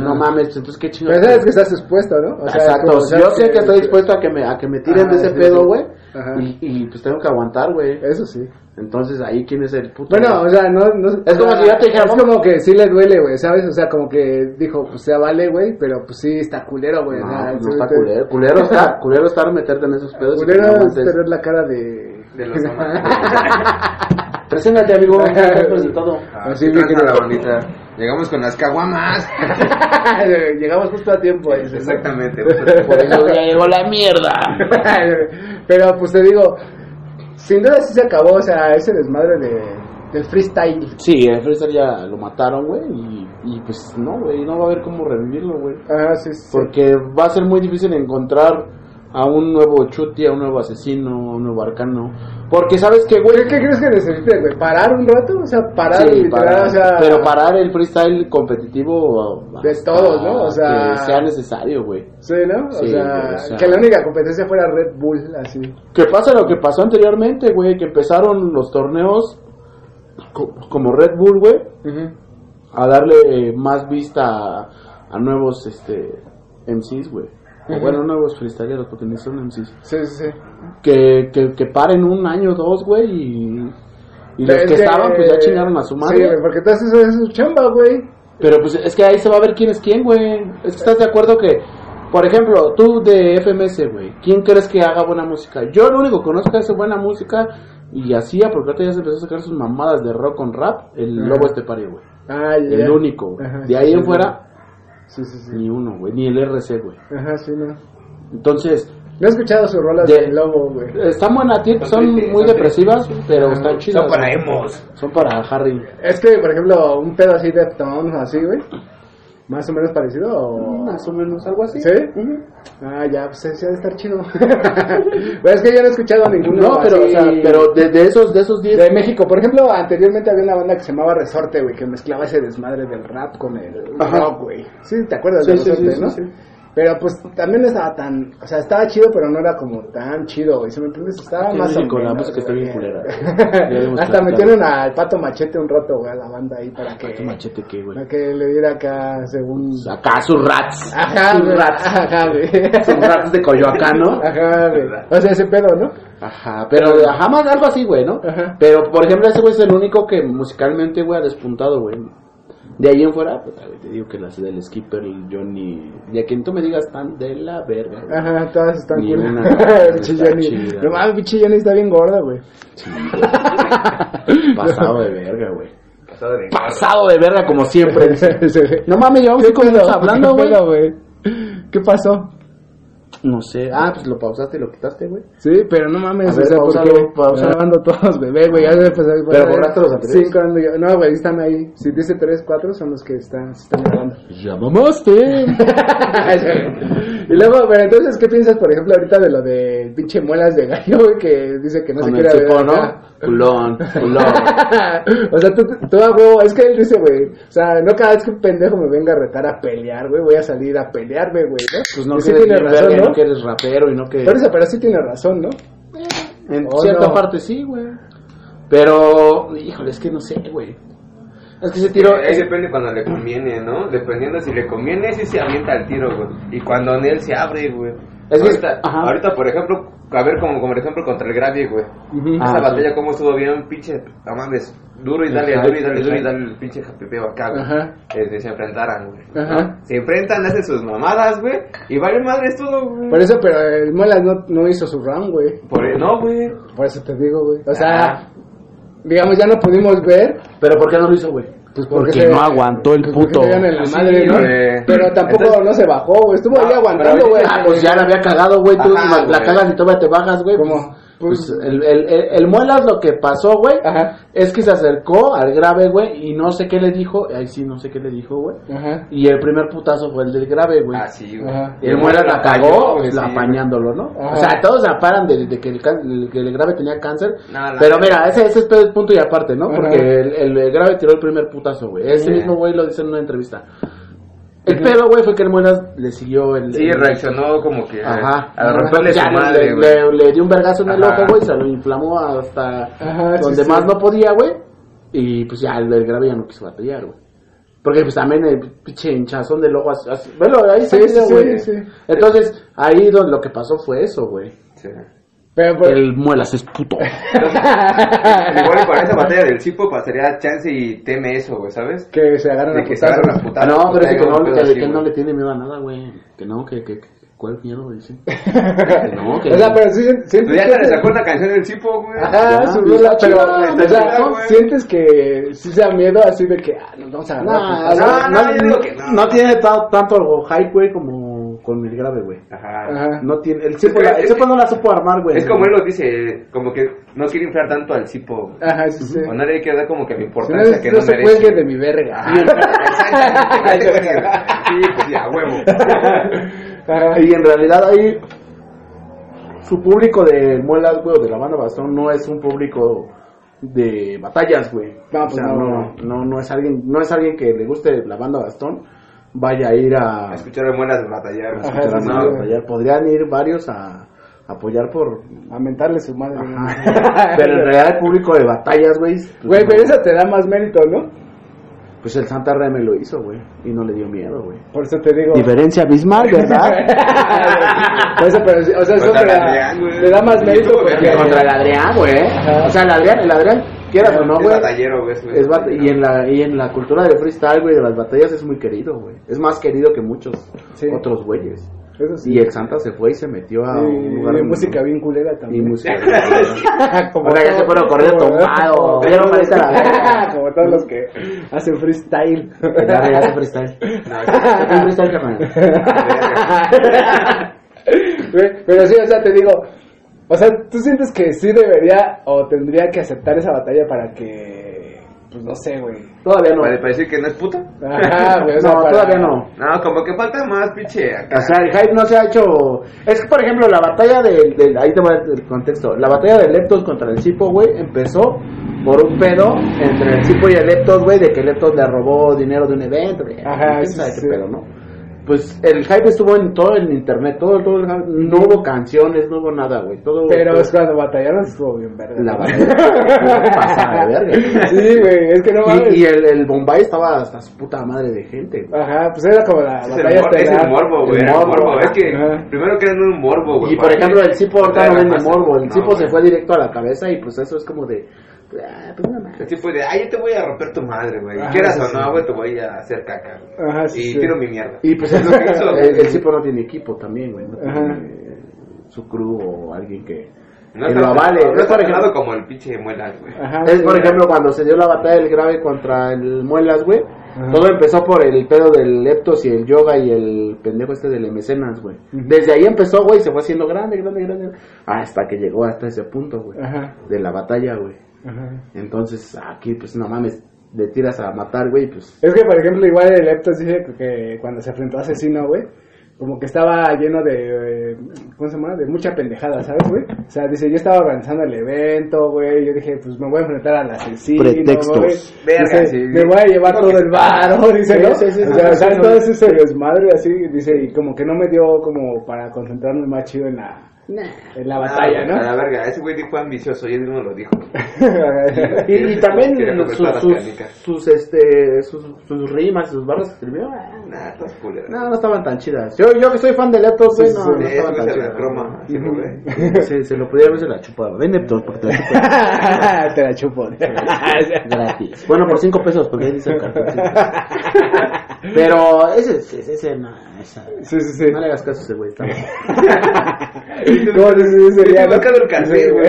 Speaker 3: No mames, entonces qué chingón.
Speaker 4: Pero sabes que estás expuesto, ¿no? O sea,
Speaker 3: Exacto,
Speaker 4: como
Speaker 3: yo sé que estoy dispuesto a que me, a que me tiren
Speaker 4: Ajá,
Speaker 3: de ese
Speaker 4: sí,
Speaker 3: pedo,
Speaker 4: sí.
Speaker 3: güey.
Speaker 4: Ajá.
Speaker 3: Y, y pues tengo que aguantar, güey.
Speaker 4: Eso sí.
Speaker 3: Entonces ahí quién es el puto.
Speaker 4: Bueno, o sea, no, no
Speaker 3: Es como si yo te dijera,
Speaker 4: Es como que sí le duele, güey, ¿sabes? O sea, como que dijo, pues sea vale, güey, pero pues sí está culero, güey.
Speaker 3: no, pues
Speaker 4: sí,
Speaker 3: no está culero. Culero está, culero estar meterte en esos pedos. y que
Speaker 4: Culero
Speaker 3: no
Speaker 4: es tener la cara de...
Speaker 5: De los hombres.
Speaker 3: Preséntate, amigo.
Speaker 4: Así,
Speaker 5: ¿qué
Speaker 4: mi
Speaker 5: tranza,
Speaker 4: querido.
Speaker 5: la bonita. Llegamos con las caguamas.
Speaker 4: Llegamos justo a tiempo. ahí, ¿sí?
Speaker 5: Exactamente.
Speaker 3: Por eso ya llegó la mierda.
Speaker 4: Pero pues te digo, sin duda sí se acabó, o sea, ese desmadre de, del freestyle.
Speaker 3: Sí, el freestyle ya lo mataron, güey. Y, y pues no, güey, no va a haber cómo revivirlo, güey.
Speaker 4: Ah, sí, sí.
Speaker 3: Porque va a ser muy difícil encontrar a un nuevo Chuti, a un nuevo asesino, a un nuevo arcano. Porque sabes que, güey.
Speaker 4: ¿Qué, crees que necesite, güey? ¿Parar un rato? O sea, parar,
Speaker 3: Sí,
Speaker 4: literal,
Speaker 3: parar,
Speaker 4: o sea...
Speaker 3: pero parar el freestyle competitivo
Speaker 4: De todos, ¿no? O sea-
Speaker 3: que sea necesario, güey.
Speaker 4: Sí, ¿no?
Speaker 3: Sí,
Speaker 4: o, sea,
Speaker 3: güey, o sea-
Speaker 4: que la única competencia fuera Red Bull, así.
Speaker 3: Que pasa lo que pasó anteriormente, güey, que empezaron los torneos co- como Red Bull, güey, a darle más vista a, a nuevos este MCs, güey. O bueno, nuevos freestyleros, porque ni son MCs.
Speaker 4: Sí, sí, sí.
Speaker 3: Que, que, que paren un año o dos, güey, y, y los que estaban, pues ya chingaron a su madre.
Speaker 4: Sí, porque entonces eso es su chamba, güey.
Speaker 3: Pero pues es que ahí se va a ver quién es quién, güey. Es que estás de acuerdo que, por ejemplo, tú de FMS, güey, ¿quién crees que haga buena música? Yo lo único que conozco que hace buena música y hacía, porque ahorita ya se empezó a sacar sus mamadas de rock con rap, el
Speaker 4: Ajá.
Speaker 3: Lobo Estepario, güey.
Speaker 4: Ah.
Speaker 3: El único.
Speaker 4: Ajá,
Speaker 3: De ahí
Speaker 4: sí,
Speaker 3: en
Speaker 4: sí.
Speaker 3: fuera,
Speaker 4: Sí, sí, sí.
Speaker 3: ni uno, güey, ni el RC, güey.
Speaker 4: Ajá, sí, no.
Speaker 3: Entonces,
Speaker 4: No he escuchado sus rolas
Speaker 3: De-
Speaker 4: de Lobo, güey.
Speaker 3: están buenas, son muy depresivas, pero están chidas.
Speaker 5: Son para emos.
Speaker 3: Son para Harry.
Speaker 4: Es que, por ejemplo, un pedo así de tonos así, güey. Más o menos parecido o...
Speaker 3: Más o menos, algo así.
Speaker 4: ¿Sí? Ah, ya, pues ha de estar chido. Pero es que yo no he escuchado ninguno
Speaker 3: No, pero, o sea, pero de, de esos, de esos 10
Speaker 4: De México, por ejemplo, anteriormente había una banda que se llamaba Resorte, güey, que mezclaba ese desmadre del rap con el rock, güey. Sí, ¿te acuerdas
Speaker 3: Sí,
Speaker 4: de
Speaker 3: sí,
Speaker 4: Resorte,
Speaker 3: sí,
Speaker 4: no? Pero pues también no estaba tan, o sea, estaba chido, pero no era como tan chido, güey. ¿Sí me entiendes? Estaba más o
Speaker 3: México la música está bien culera.
Speaker 4: Hasta metieron al Pato Machete un rato, güey, a la banda ahí para que,
Speaker 3: ¿Qué machete qué, güey?
Speaker 4: para que le diera acá según...
Speaker 3: Acá sus rats.
Speaker 4: Ajá,
Speaker 3: sus rats.
Speaker 4: Ajá, güey.
Speaker 3: Sus rats de Coyoacán, ¿no?
Speaker 4: Ajá, güey. O sea, ese pedo, ¿no?
Speaker 3: Ajá, pero ajá, más algo así, güey, ¿no?
Speaker 4: Ajá.
Speaker 3: Pero, por ejemplo, ese güey es el único que musicalmente, güey, ha despuntado, güey. De ahí en fuera, puta, güey, te digo que las del Skipper, el Johnny... Y a quien tú me digas, están de la verga, güey.
Speaker 4: Ajá, todas están
Speaker 3: Ni
Speaker 4: cool.
Speaker 3: una está chida,
Speaker 4: No mames, pinche Jenny está bien gorda, güey.
Speaker 3: Sí, güey. Pasado de verga, güey.
Speaker 5: Pasado de
Speaker 3: Pasado de verga, como siempre.
Speaker 4: Sí.
Speaker 3: No mames, llevamos cinco minutos hablando,
Speaker 4: ¿Qué
Speaker 3: güey.
Speaker 4: pedo, güey? ¿Qué pasó?
Speaker 3: No sé. Ah, pues lo pausaste y lo quitaste, güey.
Speaker 4: Sí, pero no mames,
Speaker 3: A ver,
Speaker 4: o sea,
Speaker 3: pausalo,
Speaker 4: porque
Speaker 3: pausalo.
Speaker 4: grabando todos, bebé, güey, ya.
Speaker 3: Pero borraste los anteriores.
Speaker 4: Cinco, ando yo- no, güey, están ahí. Si dice tres, cuatro, son los que están, se están grabando.
Speaker 3: Ya mamaste.
Speaker 4: y luego, pero entonces, ¿qué piensas, por ejemplo, ahorita de lo de pinche muelas de gallo, güey, que dice que no
Speaker 3: Con
Speaker 4: se quiere ver
Speaker 3: ¿no? Culón, culón.
Speaker 4: o sea, tú, tú a huevo, es que él dice, güey, o sea, no cada vez que un pendejo me venga a retar a pelear, güey, voy a salir a pelearme, güey, ¿no?
Speaker 3: Pues no
Speaker 4: Y sí tiene razón, ¿no?
Speaker 3: No que eres rapero y no que...
Speaker 4: Por eso, pero sí tiene razón, ¿no?
Speaker 3: En
Speaker 4: Oh,
Speaker 3: cierta
Speaker 4: no.
Speaker 3: parte sí, güey. Pero, híjole, es que no sé, güey. Es que ese tiro...
Speaker 5: Ahí depende cuando le conviene, ¿no? Dependiendo si le conviene, sí se avienta el tiro, güey. Y cuando en él se abre, güey.
Speaker 3: Es
Speaker 5: ahorita, por ejemplo, a ver, como, como por ejemplo contra el Gravy, güey.
Speaker 3: Ah,
Speaker 5: Esa
Speaker 3: sí.
Speaker 5: batalla, como estuvo bien, pinche, no mames, duro y dale, duro y dale, duro y dale, el pinche japipeo acá, güey.
Speaker 4: Ajá.
Speaker 5: Este, se enfrentaran, güey.
Speaker 4: Ajá.
Speaker 5: ¿no? Se enfrentan, hacen sus mamadas, güey. Y vale madres todo, güey.
Speaker 4: Por eso, pero el Muelas no, no hizo su round, güey.
Speaker 5: Por el- no, güey.
Speaker 4: Por eso te digo, güey. O sea,
Speaker 5: Ah.
Speaker 4: digamos, ya no pudimos ver.
Speaker 3: Pero ¿por qué no lo hizo, güey?
Speaker 4: Pues
Speaker 3: Porque
Speaker 4: se-
Speaker 3: no aguantó el
Speaker 4: pues
Speaker 3: puto.
Speaker 4: la
Speaker 5: Pues sí,
Speaker 4: ¿no? Pero tampoco
Speaker 5: Entonces-
Speaker 4: no se bajó, güey. Estuvo ahí
Speaker 5: No,
Speaker 4: aguantando, güey.
Speaker 3: Ah, pues ya la había cagado, güey. Tú
Speaker 5: Ajá,
Speaker 3: la cagas y todavía te bajas, güey.
Speaker 4: ¿Cómo?
Speaker 3: Pues, el, el, el, el Muelas lo que pasó, güey,
Speaker 4: Ajá.
Speaker 3: es que se acercó al grave, güey, y no sé qué le dijo. Ahí sí, no sé qué le dijo, güey.
Speaker 4: Ajá.
Speaker 3: Y el primer putazo fue el del grave, güey.
Speaker 5: Ah, sí, güey.
Speaker 4: Ajá.
Speaker 3: Y el Muelas la cagó,
Speaker 5: sí,
Speaker 3: apañándolo, ¿no?
Speaker 4: Ajá.
Speaker 3: O sea, todos se aparan de, de que, el, que el grave tenía cáncer.
Speaker 5: No,
Speaker 3: pero mira, ese, ese es el punto y aparte, ¿no?
Speaker 4: Ajá.
Speaker 3: Porque el, el- el grave tiró el primer putazo, güey. Ese mismo güey lo dice en una entrevista. El pedo, güey, fue que el Muelas le siguió el...
Speaker 5: Sí,
Speaker 3: el-
Speaker 5: reaccionó como que
Speaker 3: Ajá.
Speaker 5: a romperle su
Speaker 3: le-
Speaker 5: madre,
Speaker 3: le,
Speaker 5: güey.
Speaker 3: le, le dio un vergazo en el
Speaker 5: Ajá.
Speaker 3: ojo, güey, se lo inflamó hasta
Speaker 4: Ajá,
Speaker 3: donde
Speaker 4: sí.
Speaker 3: más no podía, güey. Y pues ya el, el grave ya no quiso batallar, güey. Porque pues también el pinche hinchazón de logo así, velo, ahí está
Speaker 4: Sí,
Speaker 3: güey.
Speaker 4: sí.
Speaker 3: Entonces, ahí donde lo que pasó fue eso, güey.
Speaker 5: Sí.
Speaker 4: Pero, pues,
Speaker 3: El muelas es puto.
Speaker 5: Igual para esa batalla del Cipo pasaría chance y teme eso, güey, ¿sabes?
Speaker 4: que se agarran
Speaker 5: De
Speaker 4: a
Speaker 5: que se agarran
Speaker 4: putazos.
Speaker 5: las putadas.
Speaker 3: no, pero es que no,
Speaker 5: un pedo
Speaker 3: que,
Speaker 5: así,
Speaker 3: que él no
Speaker 5: güey.
Speaker 3: le tiene miedo a nada, güey. Que no, que, que, que- ¿cuál miedo, dice? Que no, que
Speaker 4: O sea, pero sí, sientes
Speaker 5: ya te sacó canción del Cipo, güey.
Speaker 4: Ajá, su rola, pero, o sea, sientes que sí sea miedo así de que, ah, nos vamos a agarrar.
Speaker 3: No,
Speaker 5: no, no, no.
Speaker 3: no tiene ta- tanto hype, güey, como con el grave, güey.
Speaker 5: Ajá.
Speaker 4: Ajá.
Speaker 3: No tiene, el Cipo,
Speaker 5: que-
Speaker 3: la- el Cipo no la supo armar, güey.
Speaker 5: Es como él lo dice, como que no quiere inflar tanto al Cipo.
Speaker 4: Ajá, sí, sí.
Speaker 5: O no le quiere dar como que la
Speaker 4: Si no,
Speaker 5: importancia
Speaker 4: es-
Speaker 5: que
Speaker 4: no
Speaker 5: no
Speaker 4: se
Speaker 5: merece.
Speaker 4: cuelgue de mi verga.
Speaker 5: Exactamente. Sí, pues ya, huevo.
Speaker 4: Ajá.
Speaker 3: Y en realidad ahí su público de muelas, güey, o de la banda Bastón no es un público de batallas, güey.
Speaker 4: No,
Speaker 3: o
Speaker 4: pues
Speaker 3: sea,
Speaker 4: no,
Speaker 3: no, no, no es alguien, no es alguien que le guste la banda Bastón, vaya a ir a,
Speaker 5: A escuchar de muelas batallar.
Speaker 3: a
Speaker 4: Ajá,
Speaker 3: a
Speaker 4: sí,
Speaker 3: batallar. Podrían ir varios a apoyar por
Speaker 4: A mentarle su madre.
Speaker 3: pero en realidad el público de batallas, güey, pues,
Speaker 4: Güey, pero eso te da más mérito, ¿no?
Speaker 3: pues el Santa Reme lo hizo, güey, y no le dio miedo, güey.
Speaker 4: Por eso te digo.
Speaker 3: Diferencia abismal, ¿verdad?
Speaker 4: Por eso, pero, o sea, eso te da,
Speaker 5: Adrián,
Speaker 4: te da más mérito porque...
Speaker 3: Contra el Adrián, güey. O sea, el Adrián, el Adrián, quieras o no,
Speaker 5: Es
Speaker 3: güey.
Speaker 5: batallero, güey.
Speaker 3: Es bat- y en la y en la cultura del freestyle, güey, de las batallas es muy querido, güey. Es más querido que muchos
Speaker 4: Sí.
Speaker 3: otros güeyes.
Speaker 4: Eso sí.
Speaker 3: Y el Santa se fue y se metió a
Speaker 4: Y-
Speaker 3: un lugar
Speaker 4: y música bien culera
Speaker 3: y
Speaker 4: también.
Speaker 3: música.
Speaker 4: Como
Speaker 3: Ahora ya
Speaker 4: todo-
Speaker 3: se fueron corriendo
Speaker 4: como-
Speaker 3: Vieron manita la verga.
Speaker 4: Como todos los que hacen freestyle.
Speaker 3: Ya, ya hace freestyle. No, freestyle, carnal.
Speaker 4: Pero sí, o sea, te digo, o sea, ¿tú sientes que sí debería o tendría que aceptar esa batalla para que, pues no sé, güey?
Speaker 3: Todavía no.
Speaker 5: Para decir que no es puta.
Speaker 4: Ajá, güey, o sea,
Speaker 3: No,
Speaker 4: para-
Speaker 3: todavía no.
Speaker 5: No, como que falta más, pinche. Acá.
Speaker 3: O sea, el hype no se ha hecho. Es que, por ejemplo, la batalla del. del- ahí te va el contexto. La batalla de Leptos contra el Cipo, güey, empezó por un pedo entre el Cipo y el Leptos, güey, de que Leptos le robó dinero de un evento. güey.
Speaker 4: Ajá,
Speaker 3: ¿Quién
Speaker 4: sí,
Speaker 3: sabe
Speaker 4: sí.
Speaker 3: qué pedo, no? Pues el hype estuvo en todo el internet, todo, todo el hype. No hubo canciones, no hubo nada, güey. Todo.
Speaker 4: Pero
Speaker 3: todo-
Speaker 4: es cuando batallaron estuvo bien verga.
Speaker 3: La batalla pasada de verga.
Speaker 4: Sí, güey, es que no mames.
Speaker 3: Y, y el, el Bombay estaba hasta su puta madre de gente, güey.
Speaker 4: Ajá, pues era como la
Speaker 5: Es el,
Speaker 4: batalla
Speaker 5: mor- es
Speaker 4: estelar.
Speaker 5: el morbo, güey.
Speaker 3: El
Speaker 5: El
Speaker 3: morbo,
Speaker 5: morbo. Es que
Speaker 4: ajá.
Speaker 5: primero que un morbo, güey.
Speaker 3: Y por ejemplo, el Cipo ahorita no vende morbo. El
Speaker 5: No,
Speaker 3: Cipo se fue directo a la cabeza y pues eso es como de. Ah, pues no mames.
Speaker 5: El tipo de, ay, yo te voy a romper tu madre, güey. Quieras o no, güey, te voy a hacer caca. güey.
Speaker 4: Ajá, sí,
Speaker 5: Y
Speaker 4: sí.
Speaker 5: tiro mi mierda.
Speaker 3: Y pues es lo que hizo.
Speaker 5: güey.
Speaker 3: El, el Cipo no tiene equipo también, güey. No tiene su crew o alguien que,
Speaker 5: No
Speaker 3: que
Speaker 5: está
Speaker 3: lo avale.
Speaker 5: No
Speaker 3: Es por ejemplo,
Speaker 5: pelado como el pinche muelas, güey.
Speaker 4: Ajá,
Speaker 3: es
Speaker 4: sí,
Speaker 3: por ejemplo cuando se dio la batalla del grave contra el Muelas, güey.
Speaker 4: Ajá.
Speaker 3: Todo empezó por el pedo del Leptos y el Yoga y el pendejo este del Mecenas, güey. Desde ahí empezó, güey, se fue haciendo grande, grande, grande. Hasta que llegó hasta ese punto, güey.
Speaker 4: Ajá,
Speaker 3: De la batalla, güey.
Speaker 4: Ajá.
Speaker 3: Entonces, aquí, pues no mames, le tiras a matar, güey, pues.
Speaker 4: Es que, por ejemplo, igual el Leptos dice que, que cuando se enfrentó a Asesino, güey, como que estaba lleno de, eh, ¿cómo se llama? De mucha pendejada, ¿sabes, güey? O sea, dice, yo estaba organizando el evento, güey, yo dije, pues me voy a enfrentar al asesino,
Speaker 3: Pretextos.
Speaker 4: güey.
Speaker 5: Verga,
Speaker 4: Dice,
Speaker 5: sí.
Speaker 4: me voy a llevar todo el varo, dice, ¿no?
Speaker 3: sí, sí,
Speaker 4: o sea,
Speaker 3: sí,
Speaker 4: todo
Speaker 3: sí.
Speaker 4: ese desmadre así, dice, y como que no me dio como para concentrarme más chido en la, en la batalla,
Speaker 5: Ah,
Speaker 4: ¿no?
Speaker 5: A la verga, ese güey fue ambicioso y él mismo lo dijo.
Speaker 3: Y, y también sus, sus, sus, este, sus, sus rimas, sus barras que escribió, ah,
Speaker 5: Nah,
Speaker 3: no, no estaban tan chidas. Yo, yo que soy fan de Leptos, güey,
Speaker 4: Sí,
Speaker 3: no,
Speaker 4: sí,
Speaker 3: no estaban tan
Speaker 5: se
Speaker 3: chidas.
Speaker 5: la croma, así lo ve.
Speaker 3: Se, se lo podía la chupado. Ven Leptos, porque te la chupo
Speaker 4: Te la chupo.
Speaker 3: gratis. Bueno, por 5 pesos, porque ahí dice el. Pero ese, ese, ese, no, esa-
Speaker 4: Sí, sí, sí.
Speaker 3: no le hagas caso a ese güey, está
Speaker 5: güey.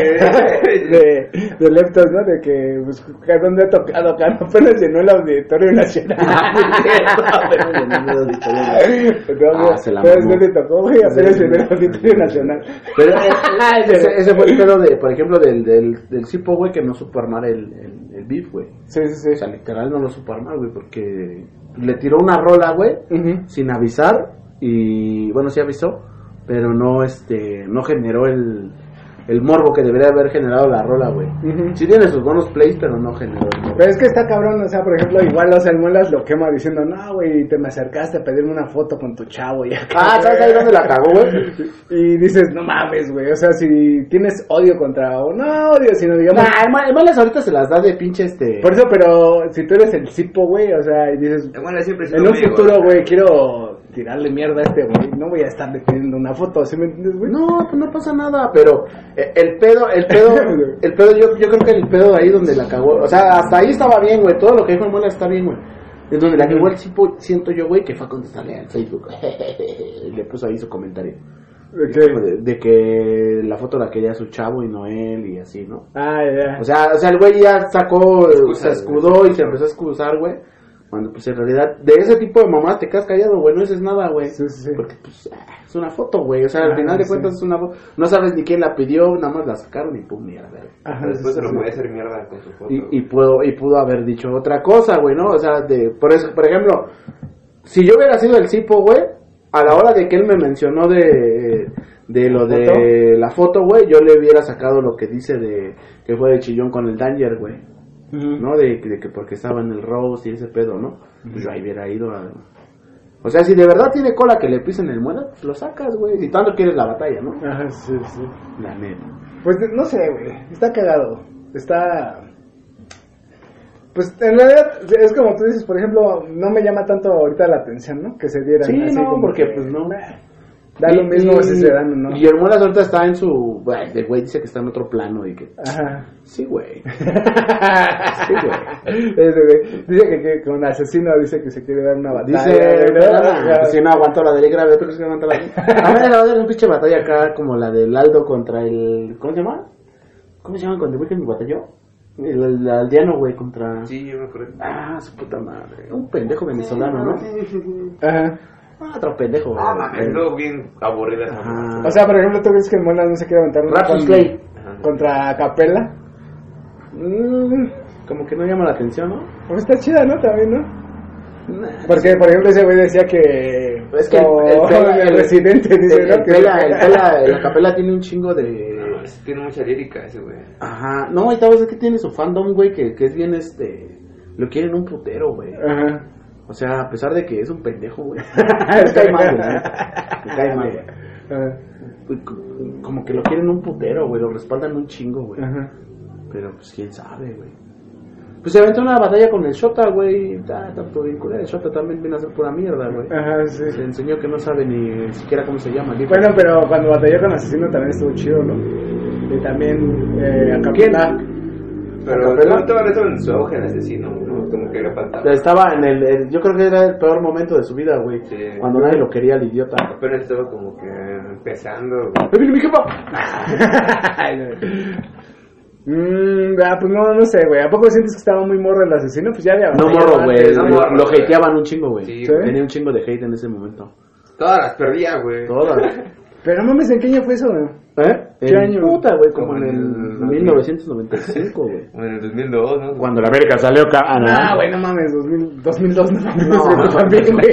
Speaker 4: De, de Leptos, ¿no? De que, pues, ¿a ¿dónde ha tocado acá? Apenas llenó el Auditorio Nacional.
Speaker 3: Ah, se la
Speaker 4: Entonces,
Speaker 3: mamó.
Speaker 4: ¿dónde tocó, güey? Llenó el Auditorio Nacional.
Speaker 3: Pero eh, ese, ese fue el pedo de, por ejemplo, del, del, del Cipo, güey, que no supo armar el, el, el beef, güey.
Speaker 4: Sí, sí,
Speaker 3: O sea, literal no lo supo armar, güey, porque le tiró una rola, güey, sin avisar y, bueno, sí avisó, pero no, este, no generó el, el morbo que debería haber generado la rola, güey.
Speaker 4: Ujú.
Speaker 3: Sí tiene sus buenos plays, pero no generó el morbo.
Speaker 4: Pero es que está cabrón, o sea, por ejemplo, igual los Muelas lo quema diciendo, no, güey, te me acercaste a pedirme una foto con tu chavo y acá.
Speaker 3: Ah, ¿sabes ahí dónde la cagó, güey?
Speaker 4: Y dices, no mames, güey, o sea, si tienes odio contra, o no odio, sino digamos...
Speaker 3: Nah, el ma- el Malas ahorita se las da de pinche este...
Speaker 4: Por eso, pero si tú eres el cipo, güey, o sea, y dices,
Speaker 5: Bueno, siempre
Speaker 4: en un futuro, güey, quiero tirarle mierda a este güey, no voy a estarle pidiendo una foto, ¿sí me entiendes, güey?
Speaker 3: No, pues no pasa nada, pero eh, el pedo, el pedo, el pedo, yo, yo creo que el pedo ahí donde la cagó, o sea, hasta ahí estaba bien, güey, todo lo que dijo el Muela está bien, güey. Es donde la cagó el tipo, siento yo, güey, que fue a contestarle al Facebook. y le puso ahí su comentario.
Speaker 4: ¿De qué?
Speaker 3: De, de que la foto la quería su chavo y no él y así, ¿no?
Speaker 4: Ah, ya.
Speaker 3: O sea, o sea, el güey ya sacó,
Speaker 5: Excusas,
Speaker 3: se escudó y se empezó a excusar, güey. Cuando pues en realidad de ese tipo de mamás te quedas callado, güey, no dices nada, güey.
Speaker 4: Sí, sí, sí.
Speaker 3: Porque pues ah, es una foto, güey. O sea, al
Speaker 4: Ah,
Speaker 3: final de cuentas es una foto. No sabes ni quién la pidió, nada más la sacaron y pum, mierda. güey.
Speaker 4: Ajá,
Speaker 5: después se lo puede hacer mierda con su foto.
Speaker 3: Y, y pudo y pudo haber dicho otra cosa, güey, ¿no? O sea, de por eso, por ejemplo, si yo hubiera sido el cipo, güey, a la hora de que él me mencionó de de lo
Speaker 4: ¿La
Speaker 3: de la foto, güey, yo le hubiera sacado lo que dice de que fue de chillón con el Danger, güey. ¿No? De, de que porque estaba en el Rose y ese pedo, ¿no? Pues yo ahí hubiera ido a... O sea, si de verdad tiene cola que le pisen el muela, pues lo sacas, güey. Si tanto quieres la batalla, ¿no?
Speaker 4: Ajá, sí, sí.
Speaker 3: La neta.
Speaker 4: Pues no sé, güey. Está cagado. Está. Pues en realidad es como tú dices, por ejemplo, no me llama tanto ahorita la atención, ¿no? Que se dieran.
Speaker 3: Sí,
Speaker 4: así
Speaker 3: no,
Speaker 4: como
Speaker 3: porque
Speaker 4: que,
Speaker 3: pues no.
Speaker 4: "Bah, Da lo mismo si se dan o no.
Speaker 3: Y el Muelas ahorita está en su... Güey, el güey dice que está en otro plano y que...
Speaker 4: Ajá.
Speaker 3: Sí, güey. Sí, güey.
Speaker 4: Ese güey. Dice que, que con asesino dice que se quiere dar una batalla.
Speaker 3: Dice,
Speaker 4: güey, ¿no?
Speaker 3: "Perdona,
Speaker 4: Ajá.
Speaker 3: si no aguanto la de grave, ¿tú crees que aguanto la de A ver, va a haber una pinche batalla acá como la del Aldo contra el... ¿Cómo se llama? ¿Cómo se llama cuando el güey batalló? El, el aldeano, güey, contra...
Speaker 5: Sí, yo me acuerdo.
Speaker 3: Ah, su puta madre. Un pendejo venezolano, ¿no?
Speaker 4: Ajá.
Speaker 3: Ah, otro pendejo.
Speaker 5: Ah, mames, luego bien aburrida esa.
Speaker 4: O sea, por ejemplo, ¿tú crees que el Monas no se quiere aventar
Speaker 3: Rapsus
Speaker 4: con-
Speaker 3: Clay.
Speaker 4: Contra Capella?
Speaker 3: Mm, como que no llama la atención, ¿no?
Speaker 4: Pues está chida, ¿no? También, ¿no? Porque, por ejemplo, ese güey decía que.
Speaker 3: Es que el,
Speaker 4: como
Speaker 3: el, Pela-
Speaker 4: el residente dice,
Speaker 3: el,
Speaker 4: ¿no?
Speaker 3: el
Speaker 4: Que-
Speaker 3: Pela, el Pela- la capela tiene un chingo de...
Speaker 5: No, tiene mucha lírica ese güey.
Speaker 3: Ajá, no, y tal vez es que tiene su fandom, güey, que, que es bien este... Lo quieren un putero, güey.
Speaker 4: Ajá.
Speaker 3: O sea, a pesar de que es un pendejo, güey. Me cae mal, güey. Me cae mal, güey. Como que lo quieren un putero, güey. Lo respaldan un chingo, güey.
Speaker 4: Ajá.
Speaker 3: Pero pues quién sabe, güey. Pues se aventó una batalla con el Shota, güey. Está está todo bien culero. El Shota también viene a hacer pura mierda, güey.
Speaker 4: Ajá, sí.
Speaker 3: Se enseñó que no sabe ni siquiera cómo se llama.
Speaker 4: Bueno, pero cuando batalló con Asesino también estuvo chido, ¿no? Y también eh, a Capella.
Speaker 5: Pero no estaba en su auge el asesino, ¿no? Como que le faltaba.
Speaker 3: Estaba en el, el- Yo creo que era el peor momento de su vida, güey.
Speaker 5: Sí.
Speaker 3: Cuando nadie lo quería, el idiota.
Speaker 5: Apenas estaba como que empezando. güey.
Speaker 3: ¡Ahí viene mi jefa!
Speaker 4: Mm, ah, pues no, no sé, güey. ¿A poco sientes que estaba muy morro el asesino? Pues ya había
Speaker 3: No morro, güey.
Speaker 4: antes,
Speaker 5: no
Speaker 4: ¿no?
Speaker 3: Lo, lo hateaban un chingo, güey.
Speaker 5: Sí,
Speaker 4: ¿Sí?
Speaker 3: Tenía un chingo de hate en ese momento.
Speaker 5: Todas las perdía, güey.
Speaker 3: Todas.
Speaker 4: Pero no mames, ¿en qué año fue eso, güey?
Speaker 3: ¿Eh?
Speaker 4: ¿Qué
Speaker 3: En
Speaker 4: año?
Speaker 3: Puta, güey, como,
Speaker 5: Como
Speaker 3: en
Speaker 5: en
Speaker 3: el
Speaker 5: el
Speaker 3: 1995, güey.
Speaker 5: Como en el 2002, ¿no?
Speaker 3: Cuando la América salió acá.
Speaker 4: Ah, güey, no mames, 2000, 2002 no mames.
Speaker 3: No,
Speaker 4: también, güey.